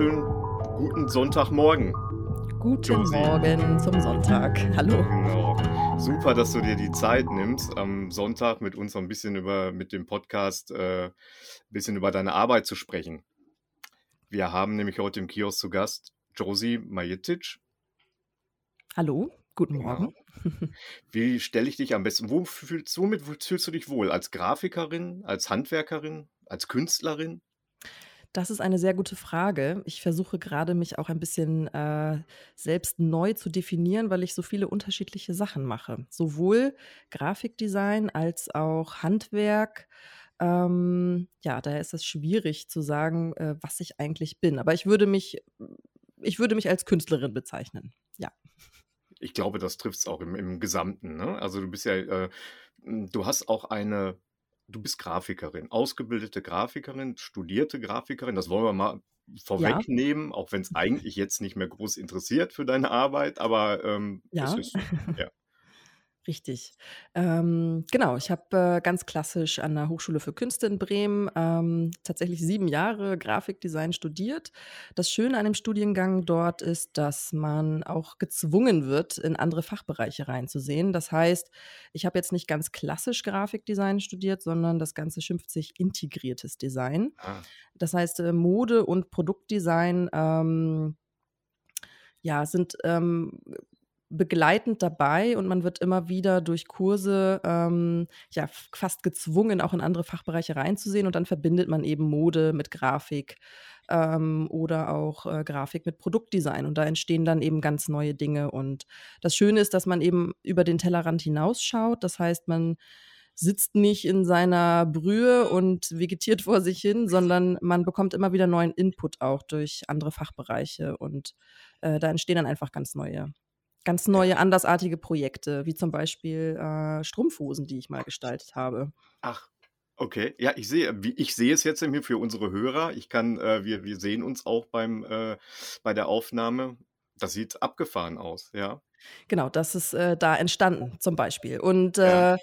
Ja, wunderschönen guten Sonntagmorgen. Guten Josie. Morgen zum Sonntag. Hallo. Genau. Super, dass du dir die Zeit nimmst, am Sonntag mit uns ein bisschen über, mit dem Podcast, äh, ein bisschen über deine Arbeit zu sprechen. Wir haben nämlich heute im Kiosk zu Gast Josie Majetic. Hallo, guten. Morgen. Wie stelle ich dich am besten? Wo fühlst, womit fühlst du dich wohl? Als Grafikerin, als Handwerkerin, als Künstlerin? Das ist eine sehr gute Frage. Ich versuche gerade, mich auch ein bisschen äh, selbst neu zu definieren, weil ich so viele unterschiedliche Sachen mache. Sowohl Grafikdesign als auch Handwerk. Ähm, ja, daher ist es schwierig zu sagen, äh, was ich eigentlich bin. Aber ich würde mich, ich würde mich als Künstlerin bezeichnen. Ja. Ich glaube, das trifft es auch im, im Gesamten. Ne? Also du bist ja, äh, du hast auch eine, du bist Grafikerin, ausgebildete Grafikerin, studierte Grafikerin. Das wollen wir mal Ja. vorwegnehmen, auch wenn es eigentlich jetzt nicht mehr groß interessiert für deine Arbeit, aber ähm, Ja. ist, ja. Richtig. Ähm, genau, ich habe äh, ganz klassisch an der Hochschule für Künste in Bremen ähm, tatsächlich sieben Jahre Grafikdesign studiert. Das Schöne an dem Studiengang dort ist, dass man auch gezwungen wird, in andere Fachbereiche reinzusehen. Das heißt, ich habe jetzt nicht ganz klassisch Grafikdesign studiert, sondern das Ganze schimpft sich integriertes Design. Ah, Das heißt, äh, Mode und Produktdesign ähm, ja, sind ähm, begleitend dabei und man wird immer wieder durch Kurse ähm, ja fast gezwungen, auch in andere Fachbereiche reinzusehen und dann verbindet man eben Mode mit Grafik ähm, oder auch äh, Grafik mit Produktdesign und da entstehen dann eben ganz neue Dinge und das Schöne ist, dass man eben über den Tellerrand hinausschaut. Das heißt, man sitzt nicht in seiner Brühe und vegetiert vor sich hin, sondern man bekommt immer wieder neuen Input auch durch andere Fachbereiche und äh, da entstehen dann einfach ganz neue, ganz neue, andersartige Projekte, wie zum Beispiel äh, Strumpfhosen, die ich mal gestaltet habe. Ach, okay. Ja, ich sehe, ich sehe es jetzt hier für unsere Hörer. Ich kann, äh, wir, wir sehen uns auch beim, äh, bei der Aufnahme. Das sieht abgefahren aus, ja. Genau, das ist äh, da entstanden zum Beispiel. Und Ja, äh,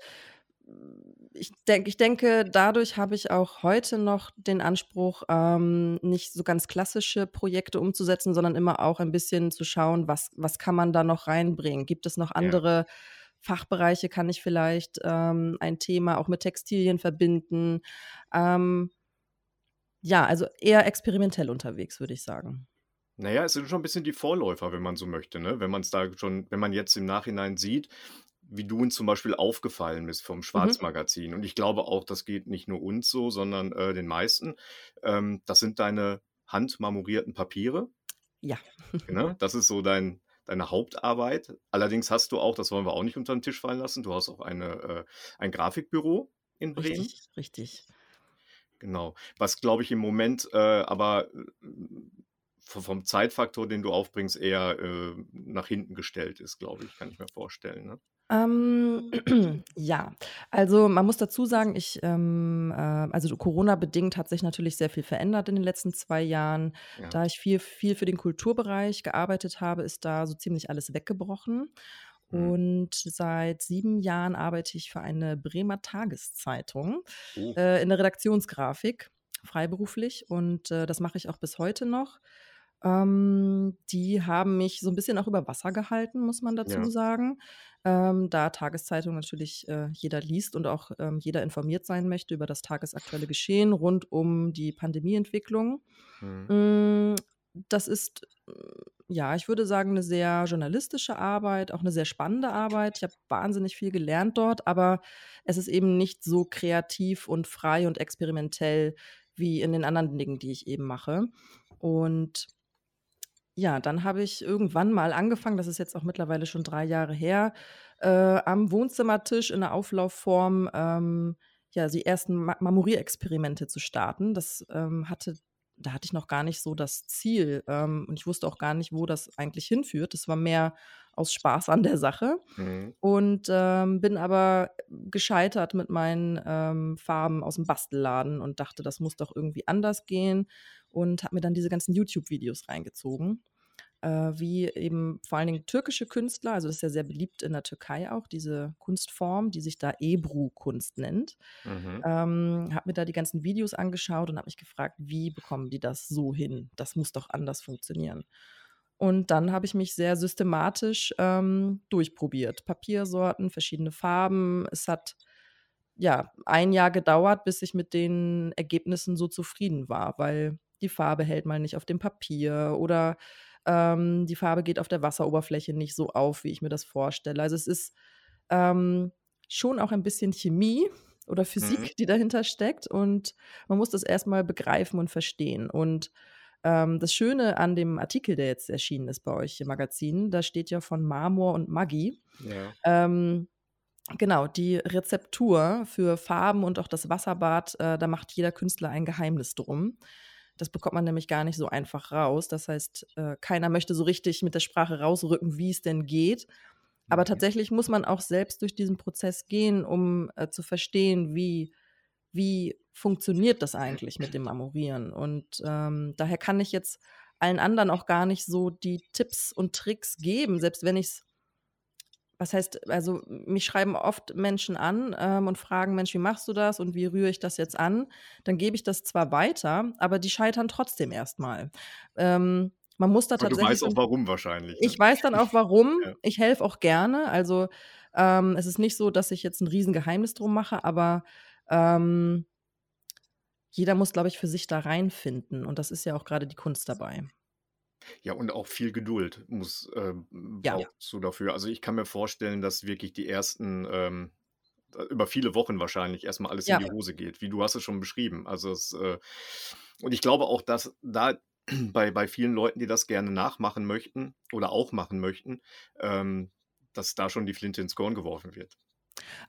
ich, denk, ich denke, dadurch habe ich auch heute noch den Anspruch, ähm, nicht so ganz klassische Projekte umzusetzen, sondern immer auch ein bisschen zu schauen, was, was kann man da noch reinbringen? Gibt es noch ja. andere Fachbereiche? Kann ich vielleicht ähm, ein Thema auch mit Textilien verbinden? Ähm, ja, also eher experimentell unterwegs, würde ich sagen. Naja, es sind schon ein bisschen die Vorläufer, wenn man so möchte, ne? Wenn man es da schon, wenn man jetzt im Nachhinein sieht, wie du uns zum Beispiel aufgefallen bist vom Mhm. Schwarzmagazin. Und ich glaube auch, das geht nicht nur uns so, sondern äh, den meisten. Ähm, das sind deine handmarmorierten Papiere. Ja. Ne? Das ist so dein, deine Hauptarbeit. Allerdings hast du auch, das wollen wir auch nicht unter den Tisch fallen lassen, du hast auch eine, äh, ein Grafikbüro in Bremen. Richtig, richtig. Genau. Was, glaube ich, im Moment äh, aber äh, vom Zeitfaktor, den du aufbringst, eher äh, nach hinten gestellt ist, glaube ich, kann ich mir vorstellen. Ne? Ähm, ja, also man muss dazu sagen, ich, ähm, äh, also Corona-bedingt hat sich natürlich sehr viel verändert in den letzten zwei Jahren. Ja. Da ich viel, viel für den Kulturbereich gearbeitet habe, ist da so ziemlich alles weggebrochen. Hm. Und seit sieben Jahren arbeite ich für eine Bremer Tageszeitung Oh, äh, in der Redaktionsgrafik, freiberuflich. Und äh, das mache ich auch bis heute noch. Ähm, die haben mich so ein bisschen auch über Wasser gehalten, muss man dazu ja. sagen. Ähm, da Tageszeitung natürlich äh, jeder liest und auch ähm, jeder informiert sein möchte über das tagesaktuelle Geschehen rund um die Pandemieentwicklung. Hm. Mm, Das ist, äh, ja, ich würde sagen, eine sehr journalistische Arbeit, auch eine sehr spannende Arbeit. Ich habe wahnsinnig viel gelernt dort, aber es ist eben nicht so kreativ und frei und experimentell wie in den anderen Dingen, die ich eben mache. Und ja, dann habe ich irgendwann mal angefangen, das ist jetzt auch mittlerweile schon drei Jahre her, äh, am Wohnzimmertisch in der Auflaufform ähm, ja, die ersten Ma Marmorierexperimente zu starten. Das ähm, hatte, da hatte ich noch gar nicht so das Ziel ähm, und ich wusste auch gar nicht, wo das eigentlich hinführt. Das war mehr aus Spaß an der Sache Hm. und ähm, bin aber gescheitert mit meinen ähm, Farben aus dem Bastelladen und dachte, das muss doch irgendwie anders gehen und habe mir dann diese ganzen YouTube-Videos reingezogen. äh, wie eben vor allen Dingen türkische Künstler, also das ist ja sehr beliebt in der Türkei auch, diese Kunstform, die sich da Ebru-Kunst nennt. Mhm. Ähm, habe mir da die ganzen Videos angeschaut und habe mich gefragt, wie bekommen die das so hin? Das muss doch anders funktionieren. Und dann habe ich mich sehr systematisch ähm, durchprobiert. Papiersorten, verschiedene Farben. Es hat ja ein Jahr gedauert, bis ich mit den Ergebnissen so zufrieden war, weil die Farbe hält mal nicht auf dem Papier oder ähm, die Farbe geht auf der Wasseroberfläche nicht so auf, wie ich mir das vorstelle. Also es ist ähm, schon auch ein bisschen Chemie oder Physik, Mhm. die dahinter steckt und man muss das erstmal begreifen und verstehen. Und ähm, das Schöne an dem Artikel, der jetzt erschienen ist bei euch im Magazin, da steht ja von Marmor und Maggi. Ja. Ähm, genau, die Rezeptur für Farben und auch das Wasserbad, äh, da macht jeder Künstler ein Geheimnis drum. Das bekommt man nämlich gar nicht so einfach raus. Das heißt, äh, keiner möchte so richtig mit der Sprache rausrücken, wie es denn geht. Aber Mhm. tatsächlich muss man auch selbst durch diesen Prozess gehen, um äh, zu verstehen, wie, wie funktioniert das eigentlich mit dem Marmorieren. Und ähm, daher kann ich jetzt allen anderen auch gar nicht so die Tipps und Tricks geben, selbst wenn ich es was heißt, also mich schreiben oft Menschen an ähm, und fragen, Mensch, wie machst du das und wie rühre ich das jetzt an? Dann gebe ich das zwar weiter, aber die scheitern trotzdem erstmal. Ähm, man muss da Aber du tatsächlich. weißt auch warum wahrscheinlich. Ne? ich weiß dann auch warum. Ja. Ich helfe auch gerne. Also ähm, es ist nicht so, dass ich jetzt ein Riesengeheimnis drum mache, aber ähm, jeder muss, glaube ich, für sich da reinfinden. Und das ist ja auch gerade die Kunst dabei. Ja, und auch viel Geduld muss äh, Ja. brauchst du dafür. Also ich kann mir vorstellen, dass wirklich die ersten ähm, über viele Wochen wahrscheinlich erstmal alles Ja. in die Hose geht, wie du hast es schon beschrieben. Also es, äh, und ich glaube auch, dass da bei, bei vielen Leuten, die das gerne nachmachen möchten oder auch machen möchten, ähm, dass da schon die Flinte ins Korn geworfen wird.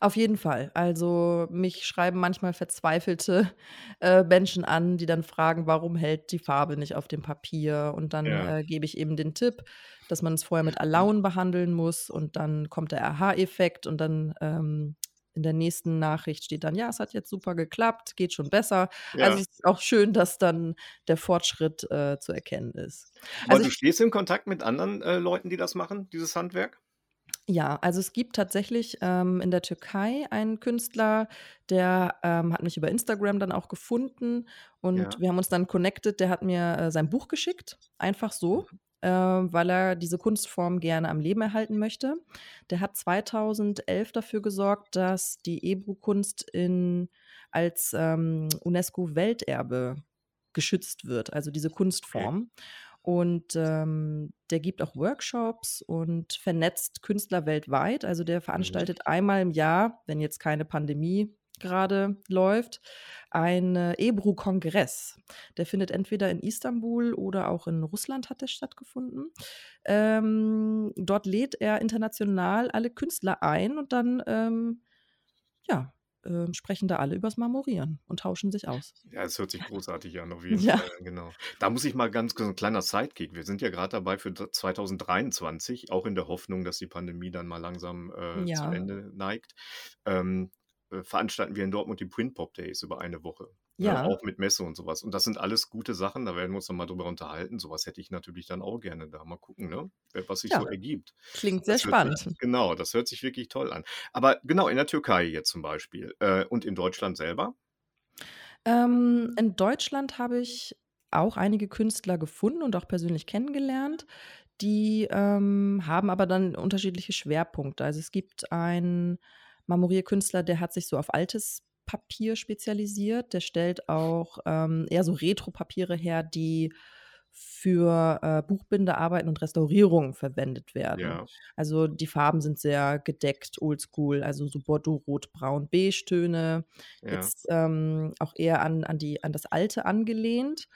Auf jeden Fall. Also mich schreiben manchmal verzweifelte äh, Menschen an, die dann fragen, warum hält die Farbe nicht auf dem Papier? Und dann Ja. äh, gebe ich eben den Tipp, dass man es vorher mit Alaun behandeln muss und dann kommt der Aha-Effekt und dann ähm, in der nächsten Nachricht steht dann, ja, es hat jetzt super geklappt, geht schon besser. Ja. Also es ist auch schön, dass dann der Fortschritt äh, zu erkennen ist. Aber Also du ich, stehst in Kontakt mit anderen äh, Leuten, die das machen, dieses Handwerk? Ja, also es gibt tatsächlich ähm, in der Türkei einen Künstler, der ähm, hat mich über Instagram dann auch gefunden und Ja. wir haben uns dann connected. Der hat mir äh, sein Buch geschickt, einfach so, äh, weil er diese Kunstform gerne am Leben erhalten möchte. Der hat 2011 dafür gesorgt, dass die Ebru-Kunst in, als ähm, UNESCO-Welterbe geschützt wird, also diese Okay. Kunstform. Und ähm, der gibt auch Workshops und vernetzt Künstler weltweit. Also der Mhm. veranstaltet einmal im Jahr, wenn jetzt keine Pandemie gerade läuft, einen Ebru-Kongress. Der findet entweder in Istanbul oder auch in Russland hat der stattgefunden. Ähm, dort lädt er international alle Künstler ein und dann ähm, ja, ähm, sprechen da alle übers Marmorieren und tauschen sich aus. Ja, es hört sich großartig an, auf jeden Ja. Fall, genau. Da muss ich mal ganz so ein kleiner Sidekick. Wir sind ja gerade dabei für d- 2023, auch in der Hoffnung, dass die Pandemie dann mal langsam äh, zu Ja. Ende neigt. Ähm, äh, veranstalten wir in Dortmund die Print Pop Days über eine Woche. Ja. Auch mit Messe und sowas. Und das sind alles gute Sachen, da werden wir uns dann mal drüber unterhalten. Sowas hätte ich natürlich dann auch gerne da. Mal gucken, ne? was sich Ja. so ergibt. Klingt sehr hört sich, spannend. genau, das hört sich wirklich toll an. Aber genau, in der Türkei jetzt zum Beispiel äh, und in Deutschland selber. Ähm, in Deutschland habe ich auch einige Künstler gefunden und auch persönlich kennengelernt. Die ähm, haben aber dann unterschiedliche Schwerpunkte. Also es gibt einen Marmorierkünstler, der hat sich so auf altes Papier spezialisiert. Der stellt auch ähm, eher so Retro-Papiere her, die für äh, Buchbindearbeiten und Restaurierungen verwendet werden. Ja, Also die Farben sind sehr gedeckt, oldschool, also so Bordeaux, Rot, Braun, Beige-Töne. ja. Jetzt ähm, auch eher an, an, die, an das Alte angelehnt.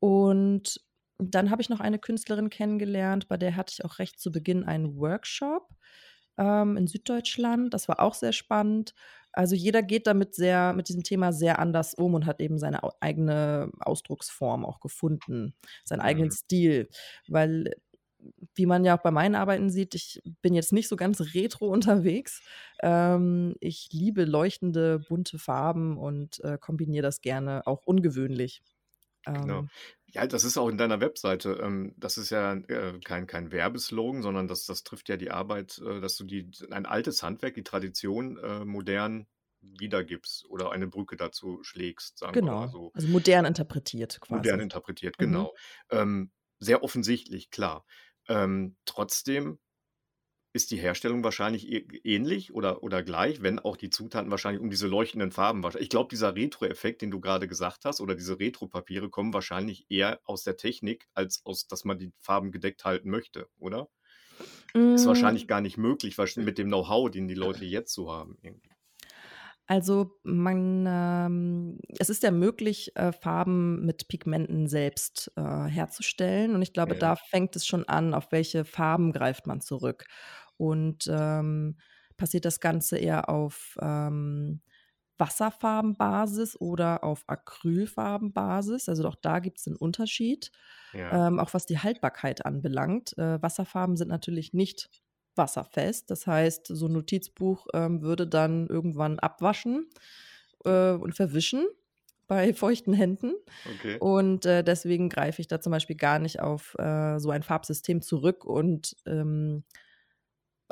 Und dann habe ich noch eine Künstlerin kennengelernt, bei der hatte ich auch recht zu Beginn einen Workshop ähm, in Süddeutschland. Das war auch sehr spannend. Also jeder geht damit sehr, mit diesem Thema sehr anders um und hat eben seine eigene Ausdrucksform auch gefunden, seinen eigenen Mhm. Stil. Weil, wie man ja auch bei meinen Arbeiten sieht, ich bin jetzt nicht so ganz retro unterwegs. Ähm, ich liebe leuchtende, bunte Farben und äh, kombiniere das gerne auch ungewöhnlich. Genau. Ja, das ist auch in deiner Webseite. Ähm, das ist ja äh, kein, kein Werbeslogan, sondern das, das trifft ja die Arbeit, äh, dass du die, ein altes Handwerk, die Tradition äh, modern wiedergibst oder eine Brücke dazu schlägst, sagen wir mal genau, so. also modern interpretiert Modern quasi. interpretiert, Mhm. genau. Ähm, sehr offensichtlich, klar. Ähm, trotzdem ist die Herstellung wahrscheinlich ä ähnlich oder oder gleich, wenn auch die Zutaten wahrscheinlich um diese leuchtenden Farben ich glaube, dieser Retro-Effekt, den du gerade gesagt hast oder diese Retro-Papiere kommen wahrscheinlich eher aus der Technik, als aus dass man die Farben gedeckt halten möchte, oder? Ist wahrscheinlich gar nicht möglich, mit dem Know-how, den die Leute jetzt so haben irgendwie. Also, man ähm, es ist ja möglich, äh, Farben mit Pigmenten selbst, äh, herzustellen und ich glaube, Ja. da fängt es schon an, auf welche Farben greift man zurück. Und, ähm, passiert das Ganze eher auf, ähm, Wasserfarbenbasis oder auf Acrylfarbenbasis? Also, auch da gibt's 'n Unterschied, Ja. ähm, auch was die Haltbarkeit anbelangt. Äh, Wasserfarben sind natürlich nicht wasserfest. Das heißt, so 'n Notizbuch, ähm, würde dann irgendwann abwaschen, äh, und verwischen bei feuchten Händen. Okay. Und, äh, deswegen greife ich da zum Beispiel gar nicht auf, äh, so ein Farbsystem zurück und, ähm,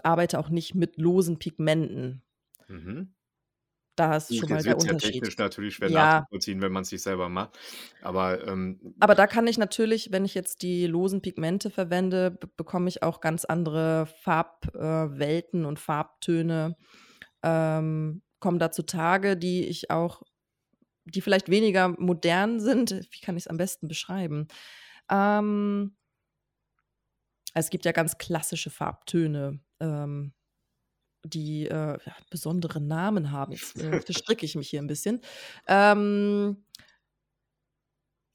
arbeite auch nicht mit losen Pigmenten. Mhm. Da ist Gut, schon mal der wird's ja Unterschied. technisch natürlich schwer Ja. nachzuvollziehen, wenn man's nicht selber macht. Aber, ähm Aber da kann ich natürlich, wenn ich jetzt die losen Pigmente verwende, be bekomme ich auch ganz andere Farb äh, und Farbtöne, ähm, kommen da zutage, die ich auch die vielleicht weniger modern sind. Wie kann ich's am besten beschreiben? Ähm es gibt ja ganz klassische Farbtöne, ähm, die, äh, ja, besondere Namen haben. Jetzt, äh, verstricke ich mich hier 'n bisschen. Ähm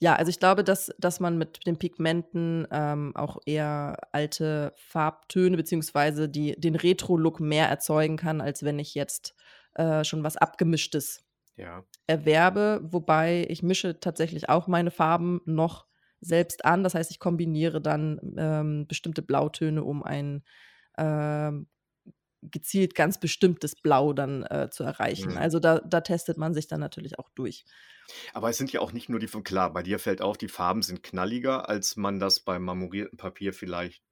ja, also, ich glaube, dass dass man mit den Pigmenten, ähm, auch eher alte Farbtöne beziehungsweise die den Retro-Look mehr erzeugen kann, als wenn ich jetzt, äh, schon was Abgemischtes Ja. erwerbe. Wobei ich mische tatsächlich auch meine Farben noch selbst an. Das heißt, ich kombiniere dann, ähm, bestimmte Blautöne, um ein, ähm, gezielt ganz bestimmtes Blau dann, äh, zu erreichen. Mhm. Also, da da testet man sich dann natürlich auch durch. Aber es sind ja auch nicht nur die von klar, bei dir fällt auf, die Farben sind knalliger, als man das beim marmorierten Papier vielleicht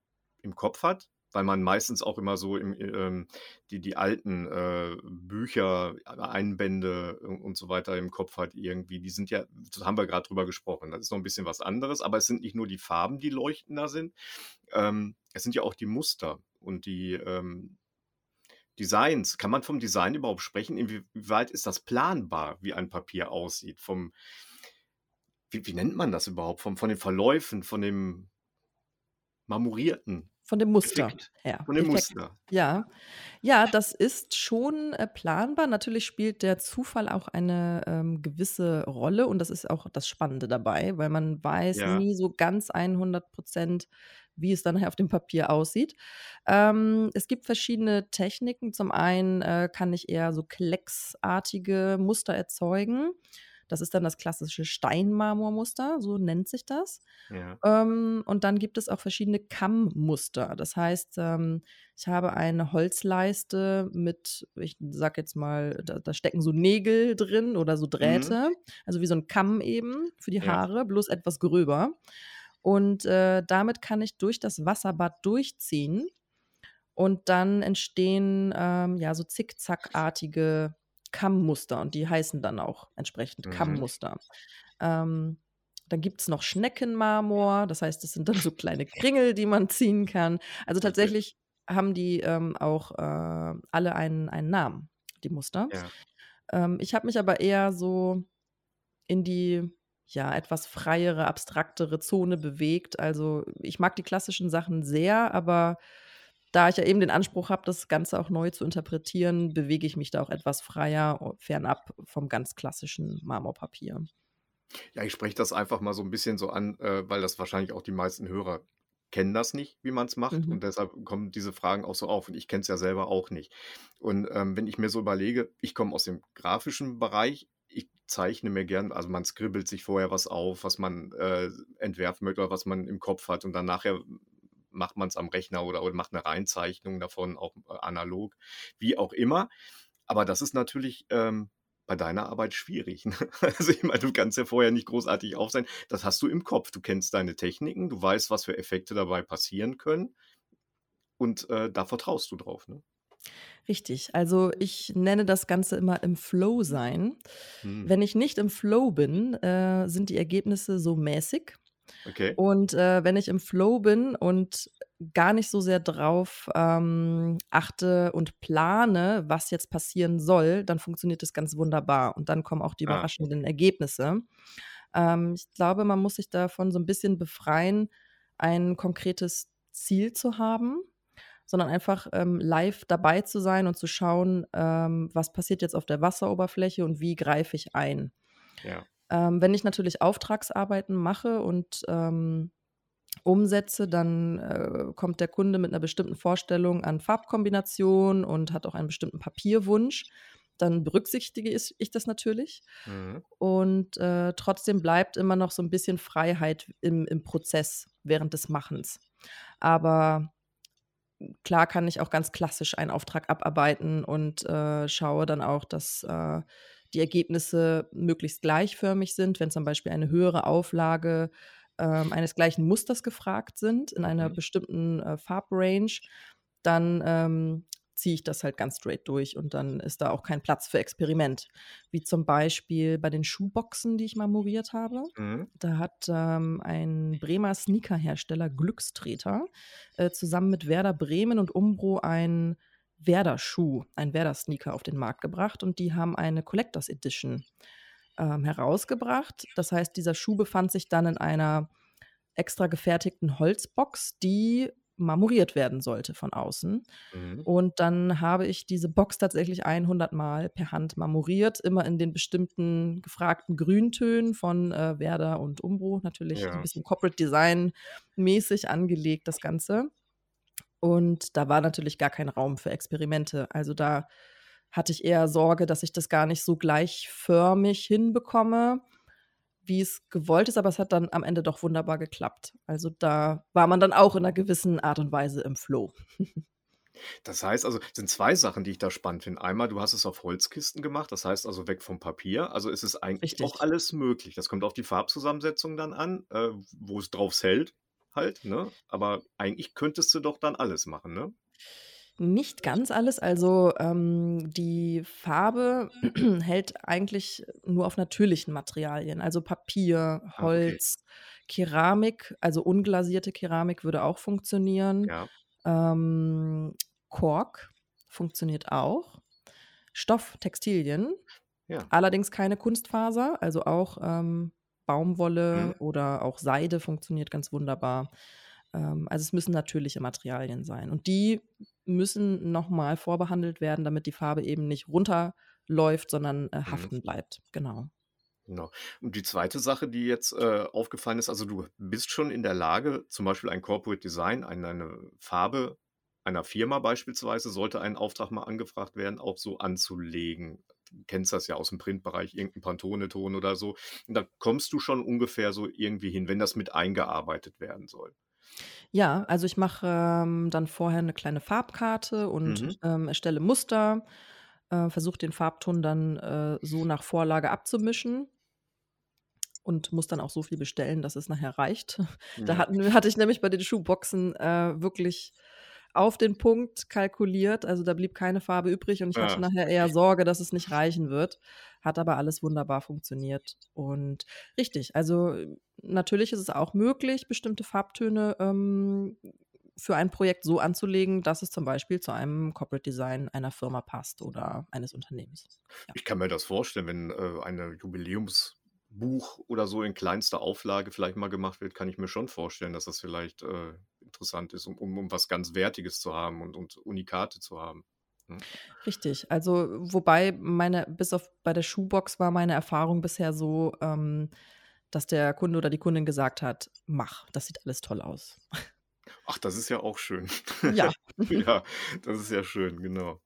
im Kopf hat, weil man meistens auch immer so im ähm, die die alten, äh, Bücher, Einbände und so weiter im Kopf hat irgendwie. Die sind ja da haben wir grad drüber gesprochen. Das ist noch 'n bisschen was anderes, aber es sind nicht nur die Farben, die leuchtender sind. Ähm, es sind ja auch die Muster und die, ähm, Designs. Kann man vom Design überhaupt sprechen? Inwieweit ist das planbar, wie ein Papier aussieht? Vom wie wie nennt man das überhaupt? Vom von den Verläufen, von dem Marmorierten, Von dem Muster gefickt, her. von dem Effekt. Muster. Ja. Ja, das ist schon, äh, planbar. Natürlich spielt der Zufall auch eine, ähm, gewisse Rolle und das ist auch das Spannende dabei, weil man weiß Ja. nie so ganz 100 %, wie es dann auf dem Papier aussieht. Ähm, es gibt verschiedene Techniken. Zum einen, äh, kann ich eher so klecksartige Muster erzeugen. Das ist dann das klassische Steinmarmormuster, so nennt sich das. Ja. Ähm, und dann gibt es auch verschiedene Kammmuster. Das heißt, ähm, ich habe eine Holzleiste mit, ich sage jetzt mal, da da stecken so Nägel drin oder so Mhm. Drähte, also, wie so 'n Kamm eben für die Ja. Haare, bloß etwas gröber. Und, äh, damit kann ich durch das Wasserbad durchziehen und dann entstehen, ähm, ja, so zickzackartige Kammmuster und die heißen dann auch entsprechend Mhm. Kammmuster. Ähm, dann gibt's noch Schneckenmarmor, das heißt, das sind dann so kleine Kringel, die man ziehen kann. Also, tatsächlich haben die, ähm, auch, äh, alle einen einen Namen, die Muster. Ja. Ähm, ich habe mich aber eher so in die, ja, etwas freiere, abstraktere Zone bewegt. Also, ich mag die klassischen Sachen sehr, aber da ich ja eben den Anspruch habe, das Ganze auch neu zu interpretieren, bewege ich mich da auch etwas freier fernab vom ganz klassischen Marmorpapier. Ja, ich spreche das einfach mal so 'n bisschen so an, äh, weil das wahrscheinlich auch die meisten Hörer kennen das nicht, wie man's macht Mhm. und deshalb kommen diese Fragen auch so auf und ich kenne es ja selber auch nicht. Und, ähm, wenn ich mir so überlege, ich komme aus dem grafischen Bereich, ich zeichne mir gern also, man skribbelt sich vorher was auf, was man, äh, entwerfen möchte oder was man im Kopf hat und dann nachher macht man's am Rechner oder oder macht 'ne Reinzeichnung davon, auch, äh, analog, wie auch immer. Aber das ist natürlich, ähm bei deiner Arbeit schwierig. Ne? Also ich meine, du kannst ja vorher nicht großartig auf sein. Das hast du im Kopf. Du kennst deine Techniken, du weißt, was für Effekte dabei passieren können. Und äh, da vertraust du drauf. Ne? Richtig. Also ich nenne das Ganze immer im Flow sein. Hm. Wenn ich nicht im Flow bin, äh, sind die Ergebnisse so mäßig. Okay. Und äh, wenn ich im Flow bin und gar nicht so sehr drauf ähm, achte und plane, was jetzt passieren soll, dann funktioniert das ganz wunderbar. Und dann kommen auch die Ah, überraschenden Ergebnisse. Ähm, ich glaube, man muss sich davon so ein bisschen befreien, ein konkretes Ziel zu haben, sondern einfach ähm, live dabei zu sein und zu schauen, ähm, was passiert jetzt auf der Wasseroberfläche und wie greife ich ein. ja. Ähm, wenn ich natürlich Auftragsarbeiten mache und ähm, umsetze, dann äh, kommt der Kunde mit einer bestimmten Vorstellung an Farbkombination und hat auch einen bestimmten Papierwunsch. Dann berücksichtige ich ich das natürlich. Mhm. Und äh, trotzdem bleibt immer noch so ein bisschen Freiheit im, im Prozess während des Machens. Aber klar kann ich auch ganz klassisch einen Auftrag abarbeiten und äh, schaue dann auch, dass äh, die Ergebnisse möglichst gleichförmig sind, wenn zum Beispiel eine höhere Auflage ähm, eines gleichen Musters gefragt sind in einer Mhm. bestimmten äh, Farbrange, dann ähm, ziehe ich das halt ganz straight durch und dann ist da auch kein Platz für Experiment. Wie zum Beispiel bei den Schuhboxen, die ich marmoriert habe. Mhm. Da hat ähm, ein Bremer Sneakerhersteller Glückstreter äh, zusammen mit Werder Bremen und Umbro ein Werder-Schuh, ein Werder-Sneaker auf den Markt gebracht und die haben eine Collectors Edition ähm, herausgebracht. Das heißt, dieser Schuh befand sich dann in einer extra gefertigten Holzbox, die marmoriert werden sollte von außen. Mhm. Und dann habe ich diese Box tatsächlich 100 Mal per Hand marmoriert, immer in den bestimmten gefragten Grüntönen von äh, Werder und Umbro. Natürlich so ein Ja. bisschen Corporate Design mäßig angelegt, das Ganze. Und da war natürlich gar kein Raum für Experimente. Also da hatte ich eher Sorge, dass ich das gar nicht so gleichförmig hinbekomme, wie es gewollt ist, aber es hat dann am Ende doch wunderbar geklappt. Also da war man dann auch in einer gewissen Art und Weise im Flow. Das heißt also, es sind zwei Sachen, die ich da spannend finde. Einmal, du hast es auf Holzkisten gemacht, das heißt also weg vom Papier. Also ist es eigentlich auch Richtig. alles möglich. Das kommt auf die Farbzusammensetzung dann an, äh, wo es drauf hält, halt, ne? Aber eigentlich könntest du doch dann alles machen, ne? Nicht ganz alles. Also ähm, die Farbe hält eigentlich nur auf natürlichen Materialien, also Papier, Ah, okay. Holz, Keramik, also unglasierte Keramik würde auch funktionieren. Ja. Ähm, Kork funktioniert auch. Stoff, Textilien, Ja. allerdings keine Kunstfaser, also auch ähm, Baumwolle Mhm. oder auch Seide funktioniert ganz wunderbar. Ähm, also es müssen natürliche Materialien sein. Und die müssen nochmal vorbehandelt werden, damit die Farbe eben nicht runterläuft, sondern äh, Mhm. haften bleibt. Genau. Genau. Und die zweite Sache, die jetzt äh, aufgefallen ist, also du bist schon in der Lage, zum Beispiel ein Corporate Design, eine, eine Farbe einer Firma beispielsweise, sollte ein Auftrag mal angefragt werden, auch so anzulegen. Du kennst das ja aus dem Printbereich, irgendein Pantone-Ton oder so. Und da kommst du schon ungefähr so irgendwie hin, wenn das mit eingearbeitet werden soll. Ja, also ich mache ähm, dann vorher eine kleine Farbkarte und Mhm. ähm, erstelle Muster, äh, versuche den Farbton dann äh, so nach Vorlage abzumischen und muss dann auch so viel bestellen, dass es nachher reicht. Da Ja. hatten, hatte ich nämlich bei den Schuhboxen äh, wirklich auf den Punkt kalkuliert. Also da blieb keine Farbe übrig und ich hatte Ja. nachher eher Sorge, dass es nicht reichen wird. Hat aber alles wunderbar funktioniert. Und richtig, also äh, natürlich ist es auch möglich, bestimmte Farbtöne ähm, für ein Projekt so anzulegen, dass es zum Beispiel zu einem Corporate Design einer Firma passt oder eines Unternehmens. Ja. Ich kann mir das vorstellen, wenn äh, eine Jubiläumsbuch oder so in kleinster Auflage vielleicht mal gemacht wird, kann ich mir schon vorstellen, dass das vielleicht äh, interessant ist, um, um, um was ganz Wertiges zu haben und, und Unikate zu haben. Hm. Richtig. Also, wobei meine, bis auf bei der Schuhbox war meine Erfahrung bisher so, ähm, dass der Kunde oder die Kundin gesagt hat, mach, das sieht alles toll aus. Ach, das ist ja auch schön. Ja. ja, das ist ja schön, genau.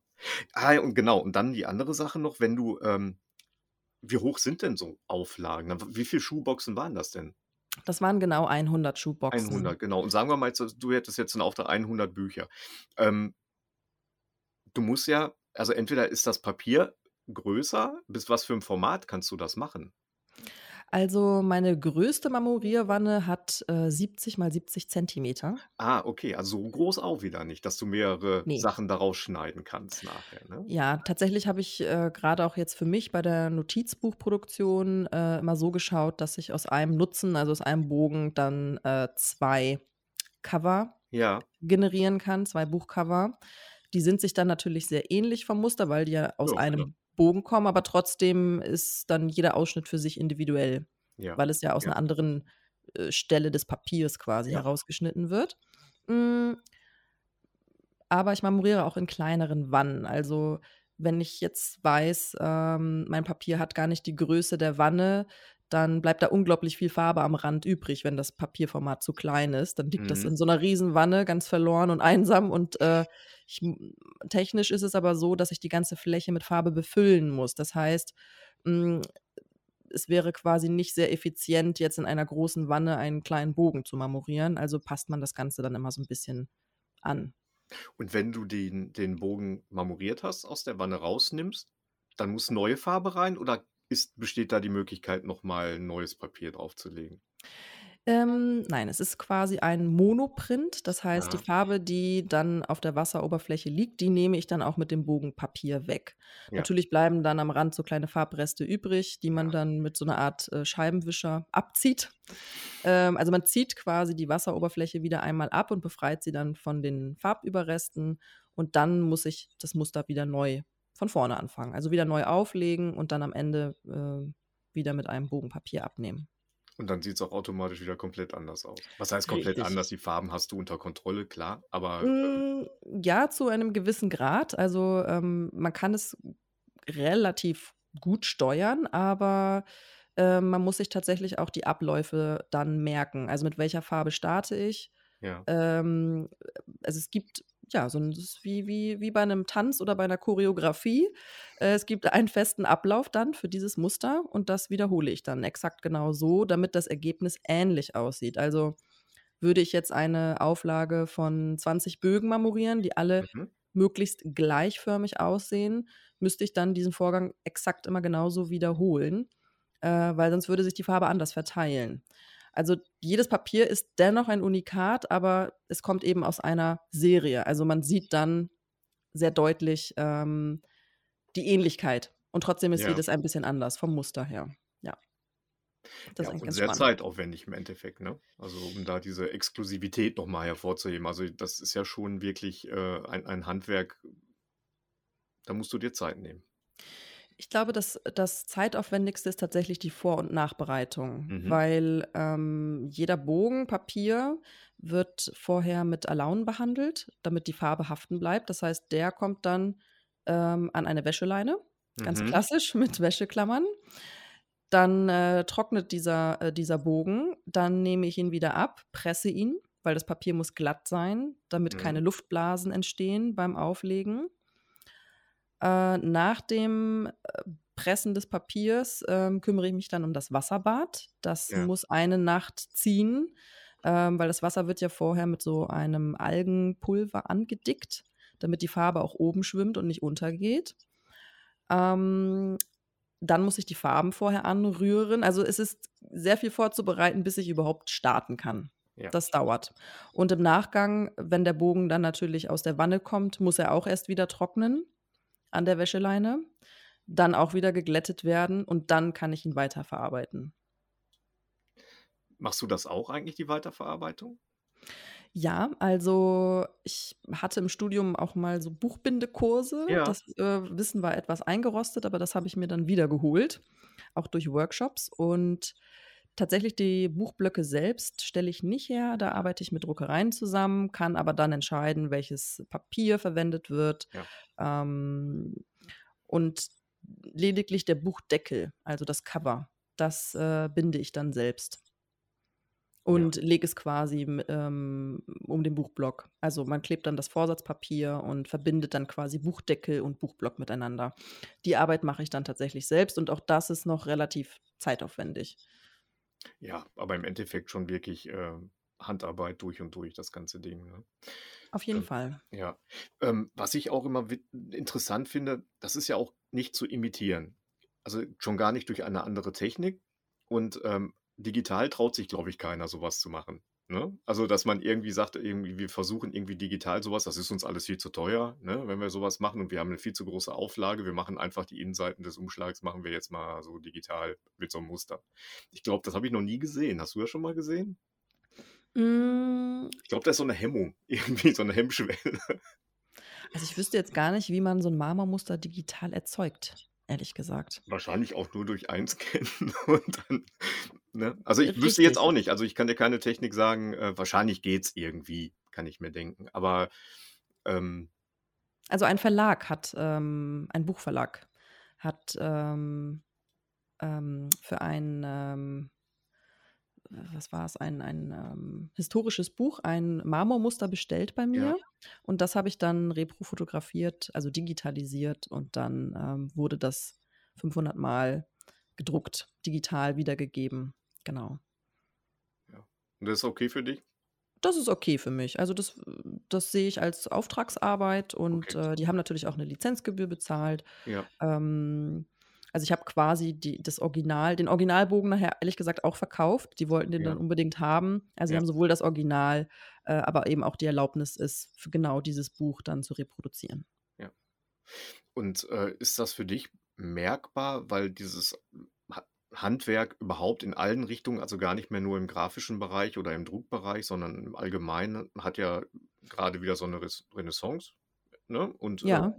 Ah, und genau, und dann die andere Sache noch, wenn du, ähm, wie hoch sind denn so Auflagen? Wie viele Schuhboxen waren das denn? Das waren genau 100 Schuhboxen. 100, genau. Und sagen wir mal, du hättest jetzt einen Auftrag 100 Bücher. Ähm, du musst ja, also entweder ist das Papier größer? Bis was für 'n Format kannst du das machen? Also, meine größte Marmorierwanne hat, äh, 70 mal 70 Zentimeter. Ah, okay, also so groß auch wieder nicht, dass du mehrere Ne. Sachen daraus schneiden kannst nachher, ne? Ja, tatsächlich habe ich, äh, grade auch jetzt für mich bei der Notizbuchproduktion, äh, immer so geschaut, dass ich aus einem Nutzen, also aus einem Bogen dann, äh, 2 Cover Ja. generieren kann, 2 Buchcover. Die sind sich dann natürlich sehr ähnlich vom Muster, weil die ja aus Ja, einem Bogen kommen, aber trotzdem ist dann jeder Ausschnitt für sich individuell, Ja, weil es ja aus ja. 'ner anderen, äh, Stelle des Papiers quasi Ja. herausgeschnitten wird. Hm aber ich marmoriere auch in kleineren Wannen. Also, wenn ich jetzt weiß, ähm, mein Papier hat gar nicht die Größe der Wanne, dann bleibt da unglaublich viel Farbe am Rand übrig, wenn das Papierformat zu klein ist. Dann liegt das Mhm. in so 'ner Riesenwanne ganz verloren und einsam und, äh, ich technisch ist es aber so, dass ich die ganze Fläche mit Farbe befüllen muss. Das heißt, hm, es wäre quasi nicht sehr effizient, jetzt in einer großen Wanne einen kleinen Bogen zu marmorieren, also passt man das Ganze dann immer so 'n bisschen an. Und wenn du den den Bogen marmoriert hast, aus der Wanne rausnimmst, dann muss neue Farbe rein oder ist besteht da die Möglichkeit, noch mal neues Papier draufzulegen? Ähm, nein, es ist quasi ein Monoprint. Das heißt, die Ah. Farbe, die dann auf der Wasseroberfläche liegt, die nehme ich dann auch mit dem Bogenpapier weg. Ja. Natürlich bleiben dann am Rand so kleine Farbreste übrig, die man Ja. dann mit so 'ner Art, äh, Scheibenwischer abzieht. Ähm, also, man zieht quasi die Wasseroberfläche wieder einmal ab und befreit sie dann von den Farbüberresten und dann muss ich das Muster wieder neu von vorne anfangen. Also, wieder neu auflegen und dann am Ende, äh, wieder mit einem Bogenpapier abnehmen. Und dann sieht's auch automatisch wieder komplett anders aus. Was heißt komplett Richtig. anders? Die Farben hast du unter Kontrolle, klar, aber, ähm Hm, ja, zu einem gewissen Grad. Also, ähm, man kann es relativ gut steuern, aber, ähm, man muss sich tatsächlich auch die Abläufe dann merken. Also, mit welcher Farbe starte ich? Ja. Ähm, also, es gibt ja, so 'n das ist wie wie wie bei 'nem Tanz oder bei 'ner Choreografie. Äh, es gibt einen festen Ablauf dann für dieses Muster und das wiederhole ich dann exakt genau so, damit das Ergebnis ähnlich aussieht. Also, würde ich jetzt eine Auflage von 20 Bögen marmorieren, die alle Mhm. möglichst gleichförmig aussehen, müsste ich dann diesen Vorgang exakt immer genauso wiederholen, äh, weil sonst würde sich die Farbe anders verteilen. Also, jedes Papier ist dennoch ein Unikat, aber es kommt eben aus einer Serie. Also, man sieht dann sehr deutlich, ähm, die Ähnlichkeit und trotzdem ist Ja. jedes ein bisschen anders vom Muster her. Ja. Das ist Ja, eigentlich und sehr spannend. zeitaufwendig im Endeffekt, ne? Also, um da diese Exklusivität noch mal hervorzuheben. Also, das ist ja schon wirklich, äh, ein ein Handwerk da musst du dir Zeit nehmen. Ich glaube, das das Zeitaufwendigste ist tatsächlich die Vor und Nachbereitung, Mhm. weil, ähm, jeder Bogen Papier wird vorher mit Alaun behandelt, damit die Farbe haften bleibt. Das heißt, der kommt dann, ähm, an eine Wäscheleine, ganz Mhm. klassisch mit Wäscheklammern. Dann, äh, trocknet dieser äh, dieser Bogen. Dann nehme ich ihn wieder ab, presse ihn, weil das Papier muss glatt sein, damit keine Mhm. Luftblasen entstehen beim Auflegen. Äh, nach dem, äh, Pressen des Papiers, ähm, kümmere ich mich dann um das Wasserbad. Das Ja. muss eine Nacht ziehen, ähm, weil das Wasser wird ja vorher mit so einem Algenpulver angedickt, damit die Farbe auch oben schwimmt und nicht untergeht. Ähm, dann muss ich die Farben vorher anrühren. Also, es ist sehr viel vorzubereiten, bis ich überhaupt starten kann. Ja. Das dauert. Und im Nachgang, wenn der Bogen dann natürlich aus der Wanne kommt, muss er auch erst wieder trocknen an der Wäscheleine, dann auch wieder geglättet werden und dann kann ich ihn weiterverarbeiten. Machst du das auch eigentlich, die Weiterverarbeitung? Ja, also, ich hatte im Studium auch mal so Buchbindekurse. Ja. Das, äh, Wissen war etwas eingerostet, aber das habe ich mir dann wiedergeholt, auch durch Workshops. Und tatsächlich die Buchblöcke selbst stelle ich nicht her. Da arbeite ich mit Druckereien zusammen, kann aber dann entscheiden, welches Papier verwendet wird. Ja. Ähm, und lediglich der Buchdeckel, also das Cover, das, äh, binde ich dann selbst. Ja. Und lege es quasi, ähm, um den Buchblock. Also, man klebt dann das Vorsatzpapier und verbindet dann quasi Buchdeckel und Buchblock miteinander. Die Arbeit mache ich dann tatsächlich selbst und auch das ist noch relativ zeitaufwendig. Ja, aber im Endeffekt schon wirklich, äh, Handarbeit durch und durch, das ganze Ding. Ne? Auf jeden Ähm, Fall. ja. Ähm, was ich auch immer interessant finde, das ist ja auch nicht zu imitieren. Also schon gar nicht durch eine andere Technik. Und ähm, digital traut sich, glaube ich, keiner, sowas zu machen. Ne? Also, dass man irgendwie sagt, irgendwie, wir versuchen irgendwie digital sowas, das ist uns alles viel zu teuer, ne? wenn wir sowas machen und wir haben eine viel zu große Auflage. Wir machen einfach die Innenseiten des Umschlags, machen wir jetzt mal so digital mit so einem Muster. Ich glaube, das habe ich noch nie gesehen. Hast du das schon mal gesehen? Mm, Ich glaube, da ist so eine Hemmung, irgendwie so eine Hemmschwelle. Also ich wüsste jetzt gar nicht, wie man so ein Marmormuster digital erzeugt, ehrlich gesagt. Wahrscheinlich auch nur durch Einscannen und dann, ne? Also ich wüsste jetzt auch nicht. Also ich kann dir keine Technik sagen, äh, wahrscheinlich geht's irgendwie, kann ich mir denken. Aber ähm, Also ein Verlag hat, ähm, ein Buchverlag hat ähm, ähm, für ein, ähm, was war es, ein, ein ähm, historisches Buch, ein Marmormuster bestellt bei ja, mir. Und das habe ich dann reprofotografiert, also digitalisiert und dann ähm, wurde das 500 Mal gedruckt, digital wiedergegeben. Genau. ja. Und das ist okay für dich? Das ist okay für mich. Also das, das sehe ich als Auftragsarbeit und Okay. äh, die haben natürlich auch eine Lizenzgebühr bezahlt. Ja, Ähm, also ich habe quasi die, das Original, den Originalbogen nachher ehrlich gesagt auch verkauft. Die wollten den dann ja, unbedingt haben. Also sie ja, haben sowohl das Original, äh, aber eben auch die Erlaubnis ist, für genau dieses Buch dann zu reproduzieren. ja. Und äh, ist das für dich merkbar, weil dieses Handwerk überhaupt in allen Richtungen, also gar nicht mehr nur im grafischen Bereich oder im Druckbereich, sondern im Allgemeinen, hat ja gerade wieder so eine Renaissance. Ne? Und äh, Ja,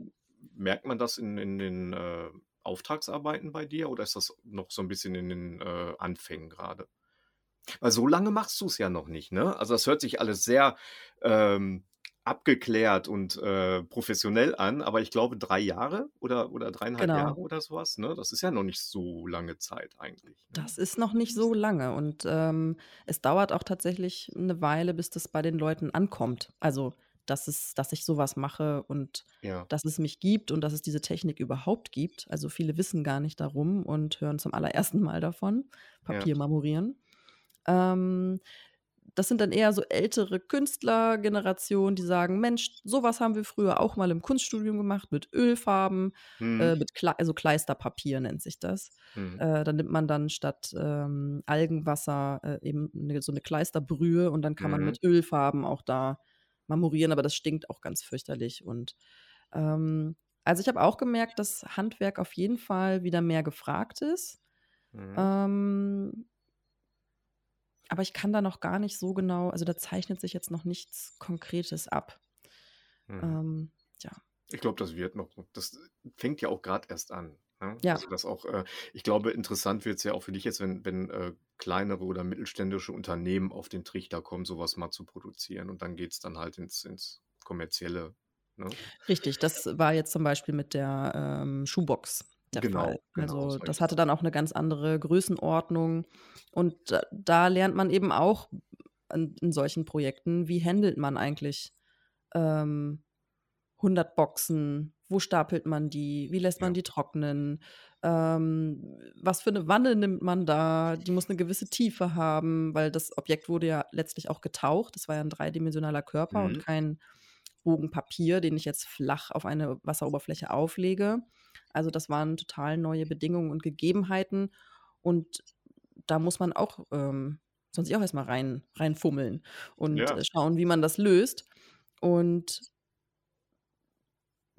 merkt man das in, in den äh, Auftragsarbeiten bei dir oder ist das noch so ein bisschen in den äh, Anfängen gerade? Weil so lange machst du es ja noch nicht, ne? Also das hört sich alles sehr ähm, abgeklärt und äh, professionell an, aber ich glaube drei Jahre oder, oder dreieinhalb genau. Jahre oder sowas, ne? Das ist ja noch nicht so lange Zeit eigentlich. Ne? Das ist noch nicht so lange und ähm, es dauert auch tatsächlich eine Weile, bis das bei den Leuten ankommt. Also, dass es, dass ich sowas mache und Ja, dass es mich gibt und dass es diese Technik überhaupt gibt. Also viele wissen gar nicht darum und hören zum allerersten Mal davon, ja, Papier marmorieren. Ähm, das sind dann eher so ältere Künstlergenerationen, die sagen, Mensch, sowas haben wir früher auch mal im Kunststudium gemacht mit Ölfarben, hm, äh, mit Kle also Kleisterpapier nennt sich das. hm, Äh, dann nimmt man dann statt ähm, Algenwasser äh, eben ne, so eine Kleisterbrühe und dann kann man hm, mit Ölfarben auch da marmorieren, aber das stinkt auch ganz fürchterlich. Und ähm, also ich habe auch gemerkt, dass Handwerk auf jeden Fall wieder mehr gefragt ist. hm. Ähm, aber ich kann da noch gar nicht so genau, also da zeichnet sich jetzt noch nichts Konkretes ab. hm. Ähm, ja. Ich glaube, das wird noch. Das fängt ja auch gerade erst an. Ne? Ja, Also das auch, äh, ich glaube, interessant wird es ja auch für dich jetzt, wenn, wenn äh, kleinere oder mittelständische Unternehmen auf den Trichter kommen, sowas mal zu produzieren. Und dann geht es dann halt ins, ins Kommerzielle. Ne? richtig. Das war jetzt zum Beispiel mit der ähm, Schuhbox der Genau, Fall. genau, Also solche das hatte dann auch eine ganz andere Größenordnung. Und da, da lernt man eben auch in, in solchen Projekten, wie handelt man eigentlich ähm, 100 Boxen, wo stapelt man die, wie lässt man Ja. die trocknen, ähm, was für eine Wanne nimmt man da, die muss eine gewisse Tiefe haben, weil das Objekt wurde ja letztlich auch getaucht, das war ja ein dreidimensionaler Körper und Mhm. kein Bogen Papier, den ich jetzt flach auf eine Wasseroberfläche auflege. Also das waren total neue Bedingungen und Gegebenheiten und da muss man auch ähm, sonst auch erstmal rein, reinfummeln und Ja, äh, schauen, wie man das löst. Und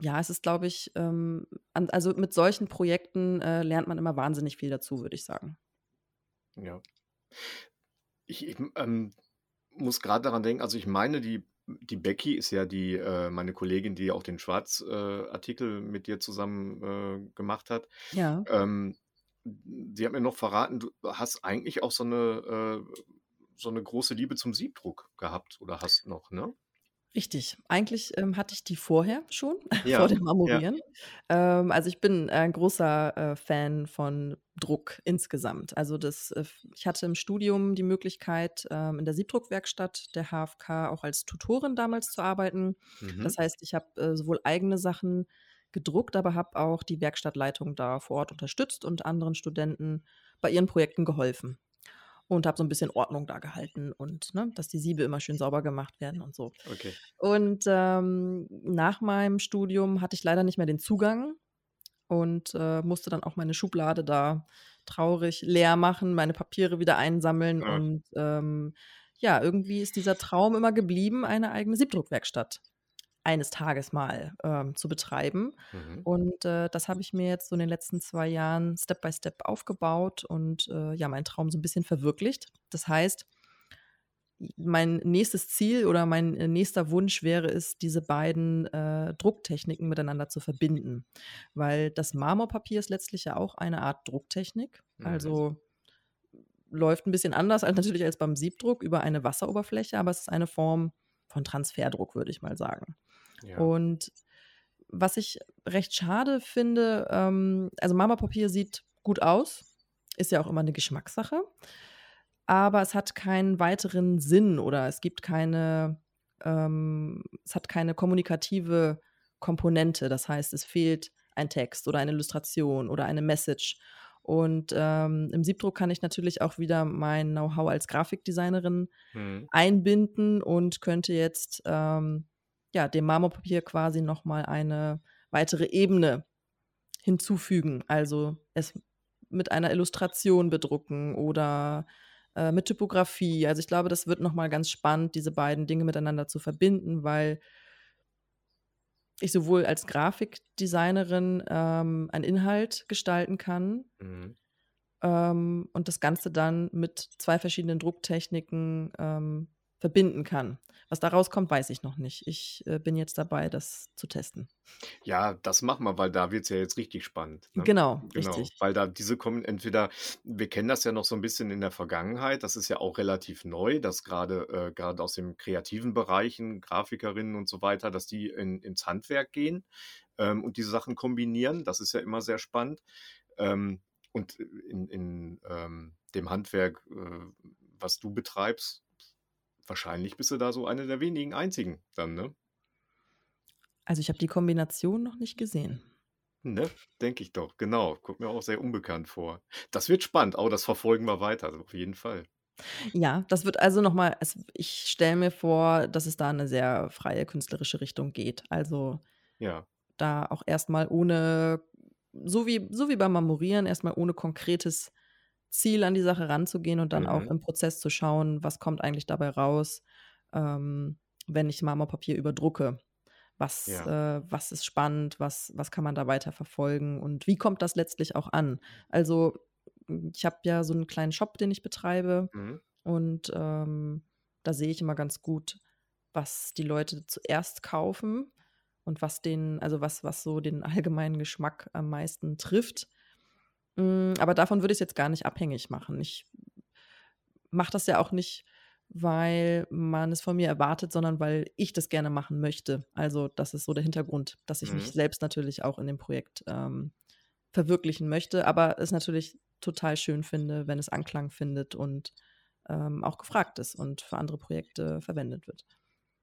ja, es ist, glaube ich, ähm, also mit solchen Projekten äh, lernt man immer wahnsinnig viel dazu, würde ich sagen. ja. Ich, ich ähm, muss gerade daran denken, also ich meine, die, die Becky ist ja die, äh, meine Kollegin, die auch den Schwarz-Artikel äh, mit dir zusammen äh, gemacht hat. Ja. Ähm, sie hat mir noch verraten, du hast eigentlich auch so eine, äh, so eine große Liebe zum Siebdruck gehabt oder hast noch, ne? Richtig. Eigentlich ähm, hatte ich die vorher schon, vor Ja, dem ja, Marmorieren. Ähm, also ich bin ein großer äh, Fan von Druck insgesamt. Also das, äh, ich hatte im Studium die Möglichkeit, ähm, in der Siebdruckwerkstatt der HFK auch als Tutorin damals zu arbeiten. Das mhm, heißt, ich habe äh, sowohl eigene Sachen gedruckt, aber habe auch die Werkstattleitung da vor Ort unterstützt und anderen Studenten bei ihren Projekten geholfen. Und habe so ein bisschen Ordnung da gehalten und, ne, dass die Siebe immer schön sauber gemacht werden und so. Okay. Und, ähm, nach meinem Studium hatte ich leider nicht mehr den Zugang und, äh, musste dann auch meine Schublade da traurig leer machen, meine Papiere wieder einsammeln Ja. und, ähm, ja, irgendwie ist dieser Traum immer geblieben, eine eigene Siebdruckwerkstatt eines Tages mal, ähm, zu betreiben. Mhm. Und, äh, das habe ich mir jetzt so in den letzten 2 Jahren Step by Step aufgebaut und, äh, ja, meinen Traum so ein bisschen verwirklicht. Das heißt, mein nächstes Ziel oder mein, äh, nächster Wunsch wäre es, diese beiden, äh, Drucktechniken miteinander zu verbinden. Weil das Marmorpapier ist letztlich ja auch eine Art Drucktechnik. Mhm. Also, läuft ein bisschen anders als natürlich als beim Siebdruck über eine Wasseroberfläche, aber es ist eine Form von Transferdruck, würde ich mal sagen. Ja. Und was ich recht schade finde, ähm, also Marmorpapier sieht gut aus, ist ja auch immer eine Geschmackssache, aber es hat keinen weiteren Sinn oder es gibt keine ähm, es hat keine kommunikative Komponente. Das heißt, es fehlt ein Text oder eine Illustration oder eine Message. Und, ähm, im Siebdruck kann ich natürlich auch wieder mein Know-how als Grafikdesignerin Mhm. einbinden und könnte jetzt, ähm, ja, dem Marmorpapier quasi noch mal eine weitere Ebene hinzufügen. Also, es mit einer Illustration bedrucken oder, äh, mit Typografie. Also, ich glaube, das wird noch mal ganz spannend, diese beiden Dinge miteinander zu verbinden, weil ich sowohl als Grafikdesignerin, ähm, einen Inhalt gestalten kann Mhm. ähm, und das Ganze dann mit 2 verschiedenen Drucktechniken, ähm, verbinden kann. Was da rauskommt, weiß ich noch nicht. Ich, äh, bin jetzt dabei, das zu testen. Ja, das machen wir, weil da wird's ja jetzt richtig spannend, ne? Genau, Genau, richtig. weil da diese kommen entweder wir kennen das ja noch so ein bisschen in der Vergangenheit, das ist ja auch relativ neu, dass gerade äh, aus den kreativen Bereichen, Grafikerinnen und so weiter, dass die in ins Handwerk gehen, ähm, und diese Sachen kombinieren. Das ist ja immer sehr spannend. Ähm, und in in, ähm, dem Handwerk, äh, was du betreibst, wahrscheinlich bist du da so eine der wenigen Einzigen dann, ne? Also, ich habe die Kombination noch nicht gesehen. Ne, denke ich doch, genau. Kommt mir auch sehr unbekannt vor. Das wird spannend. Oh, das verfolgen wir weiter, also auf jeden Fall. Ja, das wird also noch mal es ich stelle mir vor, dass es da in 'ne sehr freie künstlerische Richtung geht. Also, Ja. da auch erst mal ohne so wie so wie beim Marmorieren, erst mal ohne konkretes Ziel an die Sache ranzugehen und dann auch Mhm. im Prozess zu schauen, was kommt eigentlich dabei raus, ähm, wenn ich Marmorpapier überdrucke. Was Ja. äh, was ist spannend, was was kann man da weiter verfolgen und wie kommt das letztlich auch an? Also, hm, ich habe ja so 'n kleinen Shop, den ich betreibe Mhm. und, ähm, da sehe ich immer ganz gut, was die Leute zuerst kaufen und was den also, was was so den allgemeinen Geschmack am meisten trifft. Hm, aber davon würde ich's jetzt gar nicht abhängig machen. Ich mache das ja auch nicht, weil man es von mir erwartet, sondern weil ich das gerne machen möchte. Also, das ist so der Hintergrund, dass ich mich Mhm. selbst natürlich auch in dem Projekt, ähm, verwirklichen möchte, aber es natürlich total schön finde, wenn es Anklang findet und, ähm, auch gefragt ist und für andere Projekte verwendet wird.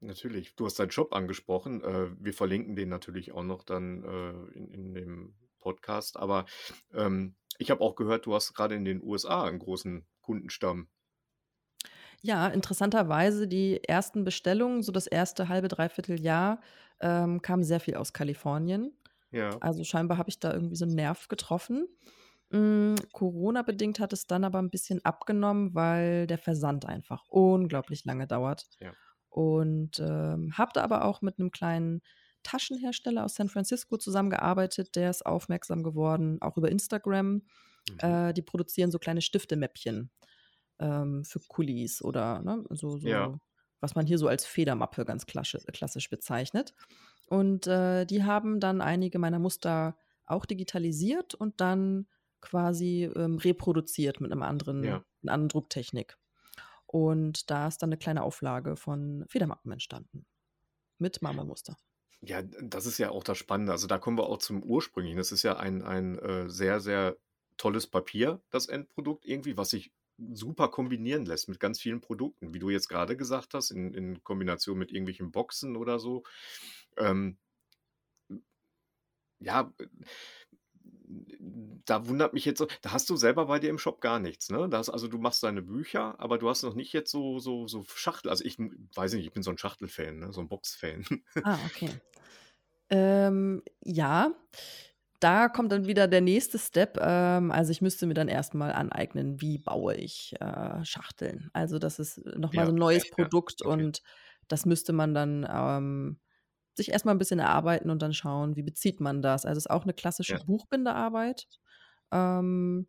Natürlich. Du hast deinen Shop angesprochen. Äh, wir verlinken den natürlich auch noch dann, äh, in in dem Podcast. Aber, ähm, ich habe auch gehört, du hast grade in den USA 'n großen Kundenstamm. Ja, interessanterweise die ersten Bestellungen, so das erste halbe, 3/4 Jahr, ähm, kam sehr viel aus Kalifornien. Ja. Also, scheinbar habe ich da irgendwie so 'n Nerv getroffen. Hm, Corona-bedingt hat es dann aber 'n bisschen abgenommen, weil der Versand einfach unglaublich lange dauert. Ja. Und, ähm, habe da aber auch mit 'nem kleinen Taschenhersteller aus San Francisco zusammengearbeitet, der ist aufmerksam geworden, auch über Instagram. Mhm. Äh, die produzieren so kleine Stiftemäppchen, ähm, für Kulis oder, ne, so Ja. so was man hier so als Federmappe ganz klasche klassisch bezeichnet. Und, äh, die haben dann einige meiner Muster auch digitalisiert und dann quasi, ähm, reproduziert mit 'nem anderen Ja. 'ner anderen Drucktechnik. Und da ist dann 'ne kleine Auflage von Federmappen entstanden mit Marmormuster. Ja, das ist ja auch das Spannende. Also, da kommen wir auch zum Ursprünglichen. Das ist ja ein ein, äh, sehr, sehr tolles Papier, das Endprodukt irgendwie, was sich super kombinieren lässt mit ganz vielen Produkten, wie du jetzt grade gesagt hast, in in Kombination mit irgendwelchen Boxen oder so. Ähm ja, äh, da wundert mich jetzt so da hast du selber bei dir im Shop gar nichts, ne? Da hast also, du machst deine Bücher, aber du hast noch nicht jetzt so so so Schachtel also, ich weiß nicht, ich bin so 'n Schachtelfan, ne, so 'n Boxfan. Ah, okay. Ähm, ja, da kommt dann wieder der nächste Step. Ähm, also, ich müsste mir dann erst mal aneignen, wie baue ich, äh, Schachteln. Also, das ist noch mal Ja, so 'n ja, neues ja, Produkt okay. und das müsste man dann, ähm, sich erst mal 'n bisschen erarbeiten und dann schauen, wie bezieht man das? Also, ist auch 'ne klassische Ja. Buchbinderarbeit, ähm,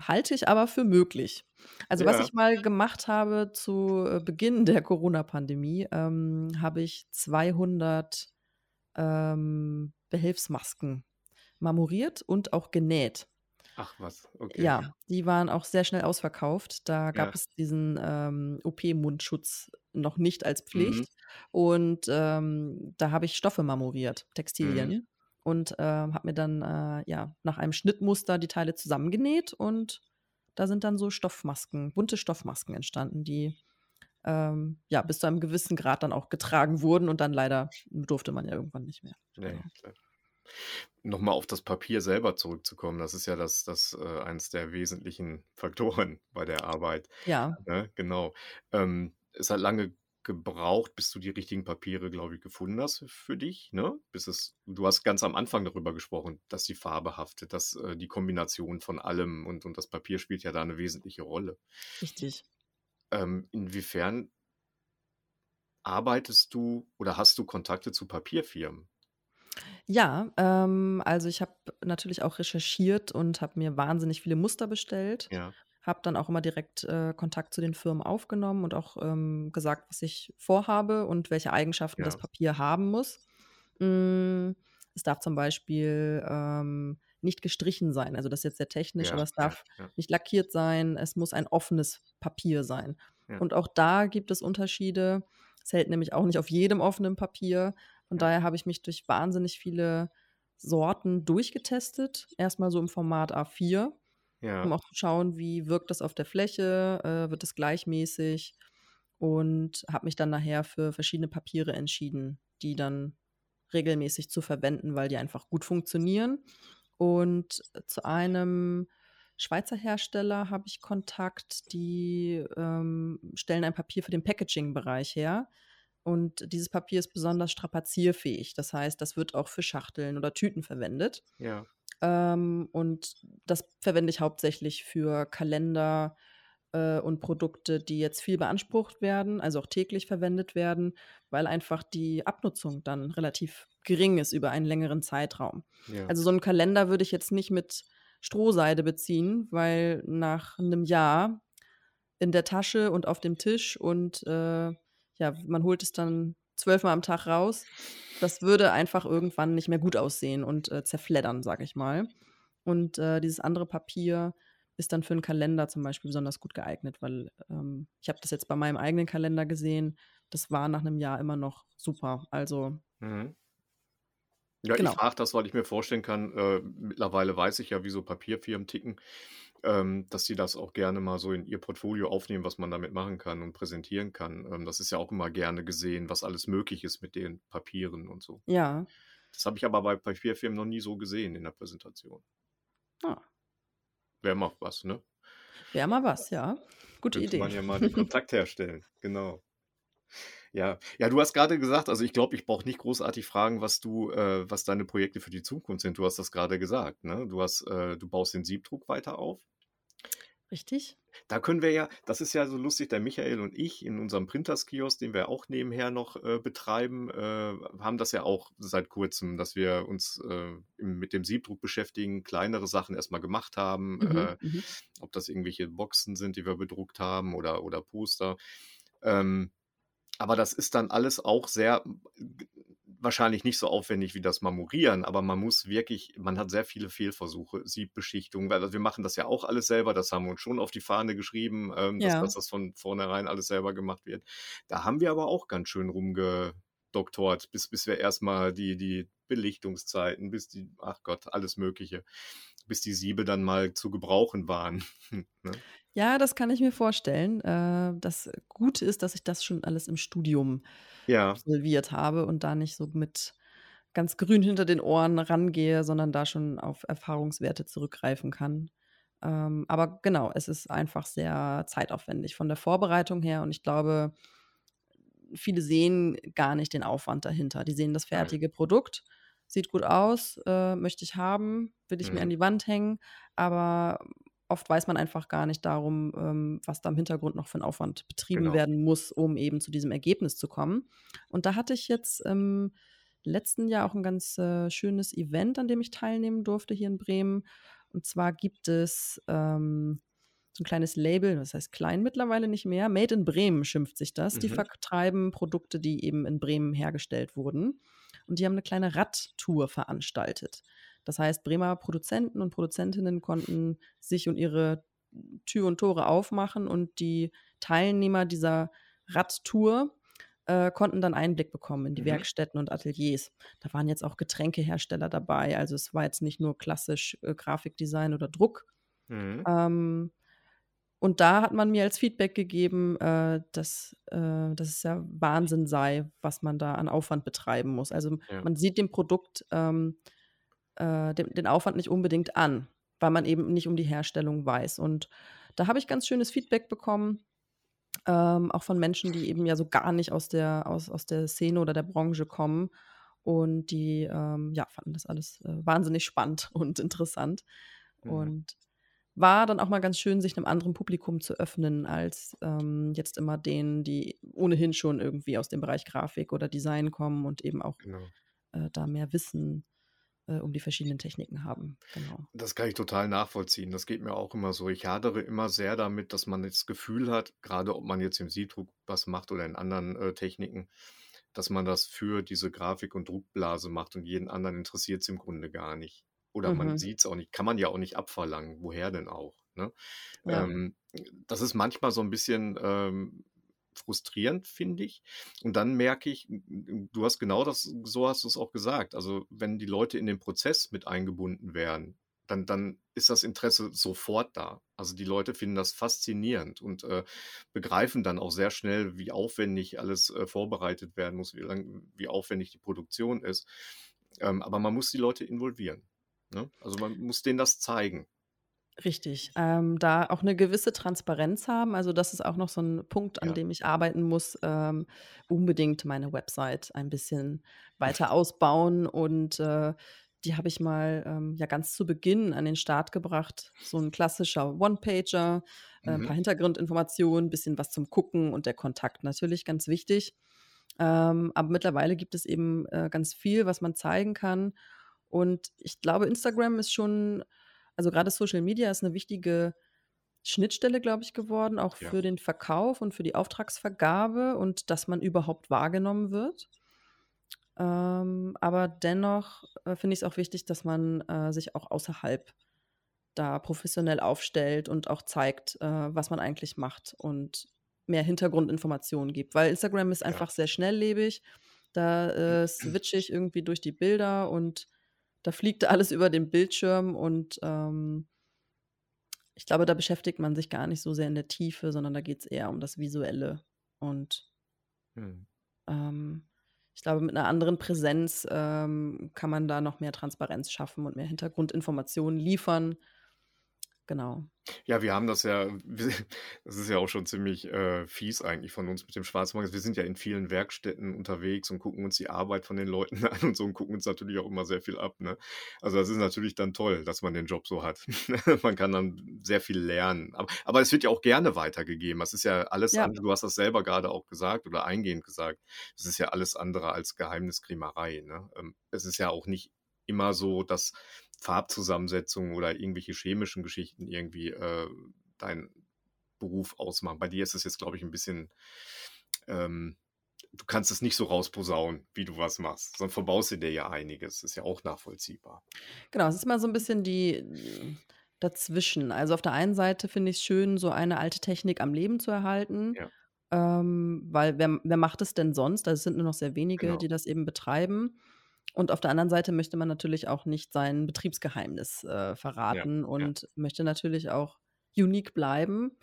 halte ich aber für möglich. Also, was Ja. ich mal gemacht habe zu, äh, Beginn der Corona-Pandemie, ähm, habe ich 200, ähm, Behelfsmasken marmoriert und auch genäht. Ach was, okay. Ja, die waren auch sehr schnell ausverkauft. Da gab Ja. es diesen, ähm, OP-Mundschutz noch nicht als Mhm. Und, ähm, da habe ich Stoffe marmoriert, Mhm. Textilien und, ähm, habe mir dann, äh, ja, nach einem Schnittmuster die Teile zusammengenäht und da sind dann so Stoffmasken bunte Stoffmasken entstanden, die, ähm, ja, bis zu einem gewissen Grad dann auch getragen wurden und dann leider durfte man ja irgendwann nicht mehr. Ne, Genau. klar. Noch mal auf das Papier selber zurückzukommen, das ist ja das das, äh eins der wesentlichen Faktoren bei der Arbeit, Ja. ne? Genau. Ähm, es hat lange gebraucht, bis du die richtigen Papiere, glaube ich, gefunden hast für dich, ne? Bis es du hast ganz am Anfang darüber gesprochen, dass die Farbe haftet, dass, äh, die Kombination von allem und und das Papier spielt ja da 'ne wesentliche Rolle. Richtig. Ähm, inwiefern arbeitest du oder hast du Kontakte zu Papierfirmen? Ja, ähm, also, ich habe natürlich auch recherchiert und habe mir wahnsinnig viele Muster bestellt, Ja. Habe dann auch immer direkt, äh, Kontakt zu den Firmen aufgenommen und auch, ähm, gesagt, was ich vorhabe und welche Eigenschaften das Ja. Papier haben muss. Hm, es darf zum Beispiel, ähm, nicht gestrichen sein. Also, das ist jetzt sehr technisch, aber Ja, es ja, darf ja. nicht lackiert sein. Es muss ein offenes Papier sein. Und auch da gibt es Unterschiede. Es hält nämlich auch nicht auf jedem offenen Papier. Von daher habe ich mich durch wahnsinnig viele Sorten durchgetestet. Erst mal so im Format A4, um Ja. auch zu schauen, wie wirkt das auf der Fläche, äh, wird es gleichmäßig und habe mich dann nachher für verschiedene Papiere entschieden, die dann regelmäßig zu verwenden, weil die einfach gut funktionieren. Und zu einem Schweizer Hersteller habe ich Kontakt, die, ähm, stellen ein Papier für den Packaging-Bereich her und dieses Papier ist besonders strapazierfähig. Das heißt, das wird auch für Schachteln oder Tüten verwendet. Ja. Ähm, und das verwende ich hauptsächlich für Kalender, äh, und Produkte, die jetzt viel beansprucht werden, also, auch täglich verwendet werden, weil einfach die Abnutzung dann relativ gering ist über einen längeren Zeitraum. Ja. Also, so 'n Kalender würde ich jetzt nicht mit Strohseide beziehen, weil nach 'nem Jahr in der Tasche und auf dem Tisch und, äh, ja, man holt es dann zwölfmal am Tag raus. Das würde einfach irgendwann nicht mehr gut aussehen und, äh, zerfleddern, sage ich mal. Und, äh, dieses andere Papier ist dann für 'n Kalender zum Beispiel besonders gut geeignet, weil, ähm, ich habe das jetzt bei meinem eigenen Kalender gesehen, das war nach 'nem Jahr immer noch super. Also Mhm. Ja, ich Genau. frage das, weil ich mir vorstellen kann äh, mittlerweile weiß ich ja, wie so Papierfirmen ticken, ähm, dass sie das auch gerne mal so in ihr Portfolio aufnehmen, was man damit machen kann und präsentieren kann. Ähm, das ist ja auch immer gerne gesehen, was alles möglich ist mit den Papieren und so. Ja. Das habe ich aber bei Papierfirmen noch nie so gesehen in der Präsentation. Ah. Wäre mal was, ne? Wäre mal was, ja. Gute Könnte Idee. man ja mal den Kontakt herstellen, genau. Ja. Ja, du hast grade gesagt also, ich glaube, ich brauche nicht großartig fragen, was du äh, was deine Projekte für die Zukunft sind. Du hast das grade gesagt, ne? Du hast äh, du baust den Siebdruck weiter auf. Richtig. Da können wir ja das ist ja so lustig, der Michael und ich in unserem Printers-Kiosk, den wir auch nebenher noch, äh, betreiben, äh, haben das ja auch seit Kurzem, dass wir uns, äh, mit dem Siebdruck beschäftigen, kleinere Sachen erst mal gemacht haben, Mhm, äh, mhm. ob das irgendwelche Boxen sind, die wir bedruckt haben oder oder Poster. Ähm, aber das ist dann alles auch sehr wahrscheinlich nicht so aufwendig wie das Marmorieren, aber man muss wirklich man hat sehr viele Fehlversuche, Siebbeschichtung, weil wir machen das ja auch alles selber, das haben wir uns schon auf die Fahne geschrieben, ähm, dass dass Ja. das von vornherein alles selber gemacht wird. Da haben wir aber auch ganz schön rumgedoktort, bis bis wir erst mal die die Belichtungszeiten, bis die ach Gott, alles Mögliche bis die Siebe dann mal zu gebrauchen waren, ne? Ja, das kann ich mir vorstellen. Äh, das Gute ist, dass ich das schon alles im Studium Ja. absolviert habe und da nicht so mit ganz grün hinter den Ohren rangehe, sondern da schon auf Erfahrungswerte zurückgreifen kann. Ähm, aber genau, es ist einfach sehr zeitaufwendig von der Vorbereitung her und ich glaube, viele sehen gar nicht den Aufwand dahinter. Die sehen das fertige Produkt, sieht gut aus, äh, möchte ich haben, will ich mir an Mhm. die Wand hängen, aber oft weiß man einfach gar nicht darum, ähm, was da im Hintergrund noch für 'n Aufwand betrieben Genau. werden muss, um eben zu diesem Ergebnis zu kommen. Und da hatte ich jetzt im letzten Jahr auch 'n ganz, äh, schönes Event, an dem ich teilnehmen durfte hier in Bremen. Und zwar gibt es, ähm, so 'n kleines Label, was heißt klein mittlerweile nicht mehr, Made in Bremen schimpft sich das. Die Mhm. vertreiben Produkte, die eben in Bremen hergestellt wurden. Und die haben 'ne kleine Radtour veranstaltet. Das heißt, Bremer Produzenten und Produzentinnen konnten sich und ihre Tür und Tore aufmachen und die Teilnehmer dieser Radtour, äh, konnten dann Einblick bekommen in die Mhm. Werkstätten und Ateliers. Da waren jetzt auch Getränkehersteller dabei. Also, es war jetzt nicht nur klassisch, äh, Grafikdesign oder Druck. Mhm. Ähm, und da hat man mir als Feedback gegeben, äh, dass äh, dass es ja Wahnsinn sei, was man da an Aufwand betreiben muss. Also, Ja. man sieht dem Produkt, ähm, äh, den den Aufwand nicht unbedingt an, weil man eben nicht um die Herstellung weiß. Und da habe ich ganz schönes Feedback bekommen, ähm, auch von Menschen, die eben ja so gar nicht aus der aus aus der Szene oder der Branche kommen. Und die, ähm, ja, fanden das alles, äh, wahnsinnig spannend und interessant. Mhm. Und war dann auch mal ganz schön, sich 'nem anderen Publikum zu öffnen als, ähm, jetzt immer denen, die ohnehin schon irgendwie aus dem Bereich Grafik oder Design kommen und eben auch, Genau. äh, da mehr Wissen, äh, um die verschiedenen Techniken haben. Genau. Das kann ich total nachvollziehen. Das geht mir auch immer so. Ich hadere immer sehr damit, dass man das Gefühl hat, grade ob man jetzt im Siebdruck was macht oder in anderen, äh, Techniken, dass man das für diese Grafik und Druckblase macht und jeden anderen interessiert's im Grunde gar nicht. Oder man Mhm. sieht's auch nicht. Kann man ja auch nicht abverlangen. Woher denn auch, ne? Ja. Ähm, das ist manchmal so 'n bisschen, ähm, frustrierend, finde ich. Und dann merke ich, du hast genau das so hast du's auch gesagt. Also, wenn die Leute in den Prozess mit eingebunden werden, dann dann ist das Interesse sofort da. Also, die Leute finden das faszinierend und, äh, begreifen dann auch sehr schnell, wie aufwendig alles, äh, vorbereitet werden muss, wie lang wie aufwendig die Produktion ist. Ähm, aber man muss die Leute involvieren, ne? Also, man muss denen das zeigen. Richtig. Ähm, da auch 'ne gewisse Transparenz haben. Also, das ist auch noch so 'n Punkt, an Ja. dem ich arbeiten muss. Ähm, unbedingt meine Website ein bisschen weiter ausbauen und, äh, die habe ich mal, ähm, ja, ganz zu Beginn an den Start gebracht. So 'n klassischer One-Pager, äh, 'n Mhm. paar Hintergrundinformationen, bisschen was zum Gucken und der Kontakt natürlich ganz wichtig. Ähm, aber mittlerweile gibt es eben, äh, ganz viel, was man zeigen kann. Und ich glaube, Instagram ist schon also, grade Social Media ist 'ne wichtige Schnittstelle, glaube ich, geworden, auch Ja. für den Verkauf und für die Auftragsvergabe und dass man überhaupt wahrgenommen wird. Ähm, aber dennoch, äh, finde ich's auch wichtig, dass man, äh, sich auch außerhalb da professionell aufstellt und auch zeigt, äh, was man eigentlich macht und mehr Hintergrundinformationen gibt. Weil Instagram ist Ja. einfach sehr schnelllebig. Da, äh, switche ich irgendwie durch die Bilder und da fliegt alles über den Bildschirm und, ähm ich glaube, da beschäftigt man sich gar nicht so sehr in der Tiefe, sondern da geht's eher um das Visuelle. Und Mhm. ähm, ich glaube, mit 'ner anderen Präsenz, ähm, kann man da noch mehr Transparenz schaffen und mehr Hintergrundinformationen liefern. Genau. Ja, wir haben das ja das ist ja auch schon ziemlich, äh, fies eigentlich von uns mit dem Schwarzmarkt. Wir sind ja in vielen Werkstätten unterwegs und gucken uns die Arbeit von den Leuten an und so und gucken uns natürlich auch immer sehr viel ab, ne? Also, das ist natürlich dann toll, dass man den Job so hat. Man kann dann sehr viel lernen. Ab aber es wird ja auch gerne weitergegeben. Das ist ja alles Ja. andere du hast das selber grade auch gesagt oder eingehend gesagt. Es ist ja alles andere als Geheimniskrämerei, ne? Ähm, es ist ja auch nicht immer so, dass Farbzusammensetzung oder irgendwelche chemischen Geschichten irgendwie, äh, deinen Beruf ausmachen. Bei dir ist es jetzt, glaube ich, 'n bisschen ähm, du kannst es nicht so rausposaunen, wie du was machst, sonst verbaust du dir ja einiges. Ist ja auch nachvollziehbar. Genau, es ist immer so 'n bisschen die dazwischen. Also, auf der einen Seite finde ich's schön, so eine alte Technik am Leben zu erhalten, Ja. ähm, weil wer wer macht es denn sonst? Also, es sind nur noch sehr wenige, Genau. die das eben betreiben. Und auf der anderen Seite möchte man natürlich auch nicht sein Betriebsgeheimnis, äh, Ja, verraten ja. und möchte natürlich auch unique bleiben.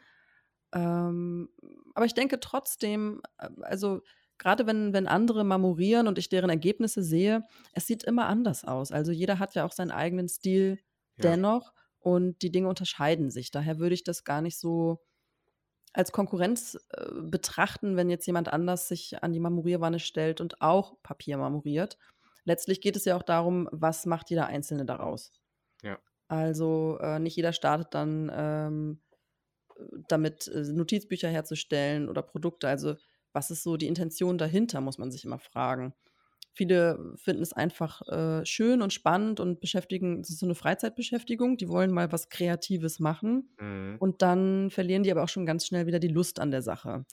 Ähm, aber ich denke trotzdem, äh, also, gerade wenn, wenn andere marmorieren und ich deren Ergebnisse sehe, es sieht immer anders aus. Also jeder hat ja auch seinen eigenen Stil Ja. dennoch und die Dinge unterscheiden sich. Daher würde ich das gar nicht so als Konkurrenz äh, betrachten, wenn jetzt jemand anders sich an die Marmorierwanne stellt und auch Papier marmoriert. Letztlich geht es ja auch darum, was macht jeder Einzelne daraus. Ja. Also äh, nicht jeder startet dann ähm, damit, äh, Notizbücher herzustellen oder Produkte. Also was ist so die Intention dahinter, muss man sich immer fragen. Viele finden es einfach äh, schön und spannend und beschäftigen, es ist so eine Freizeitbeschäftigung, die wollen mal was Kreatives machen Mhm. und dann verlieren die aber auch schon ganz schnell wieder die Lust an der Sache.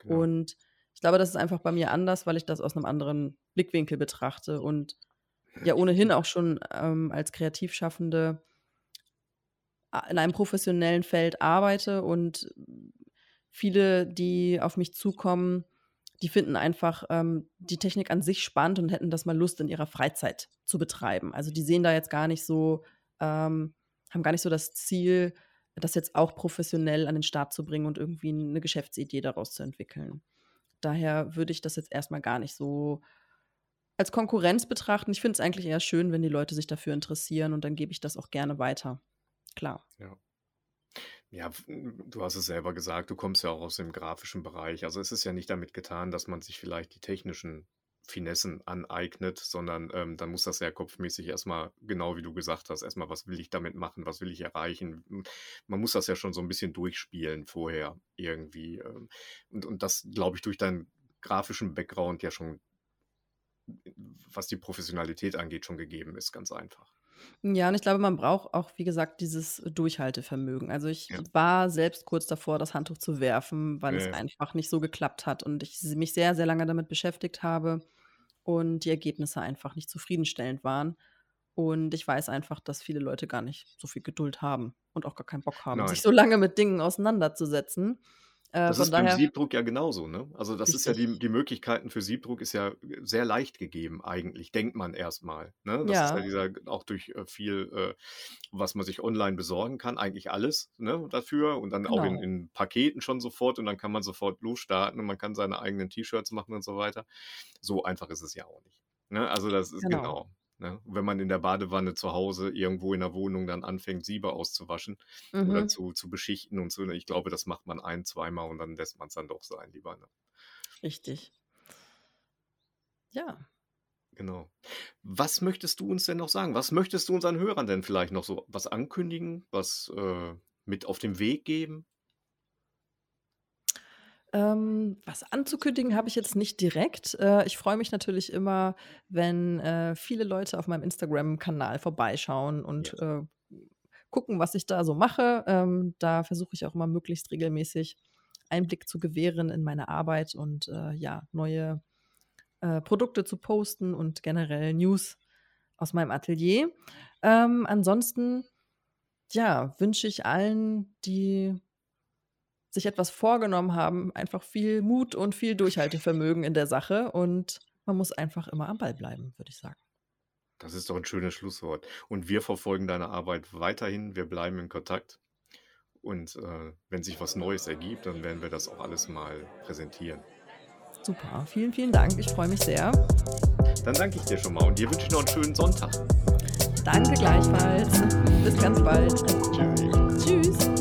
Genau. Und ich glaube, das ist einfach bei mir anders, weil ich das aus einem anderen Blickwinkel betrachte und ja ohnehin auch schon ähm, als Kreativschaffende in einem professionellen Feld arbeite und viele, die auf mich zukommen, die finden einfach ähm, die Technik an sich spannend und hätten das mal Lust in ihrer Freizeit zu betreiben. Also die sehen da jetzt gar nicht so, ähm, haben gar nicht so das Ziel, das jetzt auch professionell an den Start zu bringen und irgendwie eine Geschäftsidee daraus zu entwickeln. Daher würde ich das jetzt erstmal gar nicht so als Konkurrenz betrachten. Ich finde es eigentlich eher schön, wenn die Leute sich dafür interessieren und dann gebe ich das auch gerne weiter. Klar. Ja. Ja, du hast es selber gesagt, du kommst ja auch aus dem grafischen Bereich. Also es ist ja nicht damit getan, dass man sich vielleicht die technischen Finessen aneignet, sondern ähm, dann muss das ja kopfmäßig erstmal, genau wie du gesagt hast, erstmal, was will ich damit machen, was will ich erreichen. M- Man muss das ja schon so ein bisschen durchspielen vorher irgendwie. ähm, Und, und das, glaube ich, durch deinen grafischen Background ja schon, was die Professionalität angeht, schon gegeben ist, ganz einfach. Ja, und ich glaube, man braucht auch, wie gesagt, dieses Durchhaltevermögen. Also ich Ja. war selbst kurz davor, das Handtuch zu werfen, weil Ja, es einfach nicht so geklappt hat und ich mich sehr, sehr lange damit beschäftigt habe und die Ergebnisse einfach nicht zufriedenstellend waren. Und ich weiß einfach, dass viele Leute gar nicht so viel Geduld haben und auch gar keinen Bock haben, sich Nein. so lange mit Dingen auseinanderzusetzen. Äh, Das ist beim daher, Siebdruck ja genauso, ne? Also das ist ja die, richtig. die Möglichkeiten für Siebdruck ist ja sehr leicht gegeben eigentlich, denkt man erstmal. Ne? Das ist ja Ja, dieser, auch durch äh, viel, äh, was man sich online besorgen kann, eigentlich alles ne, dafür und dann auch in, genau. in Paketen schon sofort und dann kann man sofort losstarten und man kann seine eigenen T-Shirts machen und so weiter. So einfach ist es ja auch nicht. Ne? Also das ist Genau. genau. Ne? Wenn man in der Badewanne zu Hause irgendwo in der Wohnung dann anfängt, Siebe auszuwaschen oder Mhm. zu, zu beschichten und so, ne, ich glaube, das macht man ein, zweimal und dann lässt man es dann doch sein, lieber. Ne? Richtig. Ja. Genau. Was möchtest du uns denn noch sagen? Was möchtest du unseren Hörern denn vielleicht noch so was ankündigen, was äh, mit auf den Weg geben? Ähm, was anzukündigen habe ich jetzt nicht direkt. Äh, ich freue mich natürlich immer, wenn äh, viele Leute auf meinem Instagram-Kanal vorbeischauen und Ja. äh, gucken, was ich da so mache. Ähm, da versuche ich auch immer möglichst regelmäßig Einblick zu gewähren in meine Arbeit und äh, ja, neue äh, Produkte zu posten und generell News aus meinem Atelier. Ähm, ansonsten, ja, wünsche ich allen, die sich etwas vorgenommen haben, einfach viel Mut und viel Durchhaltevermögen in der Sache und man muss einfach immer am Ball bleiben, würde ich sagen. Das ist doch ein schönes Schlusswort. Und wir verfolgen deine Arbeit weiterhin. Wir bleiben in Kontakt. Und äh, wenn sich was Neues ergibt, dann werden wir das auch alles mal präsentieren. Super, vielen, vielen Dank. Ich freue mich sehr. Dann danke ich dir schon mal und dir wünsche ich noch einen schönen Sonntag. Danke gleichfalls. Bis ganz bald. Tschüss. Tschüss.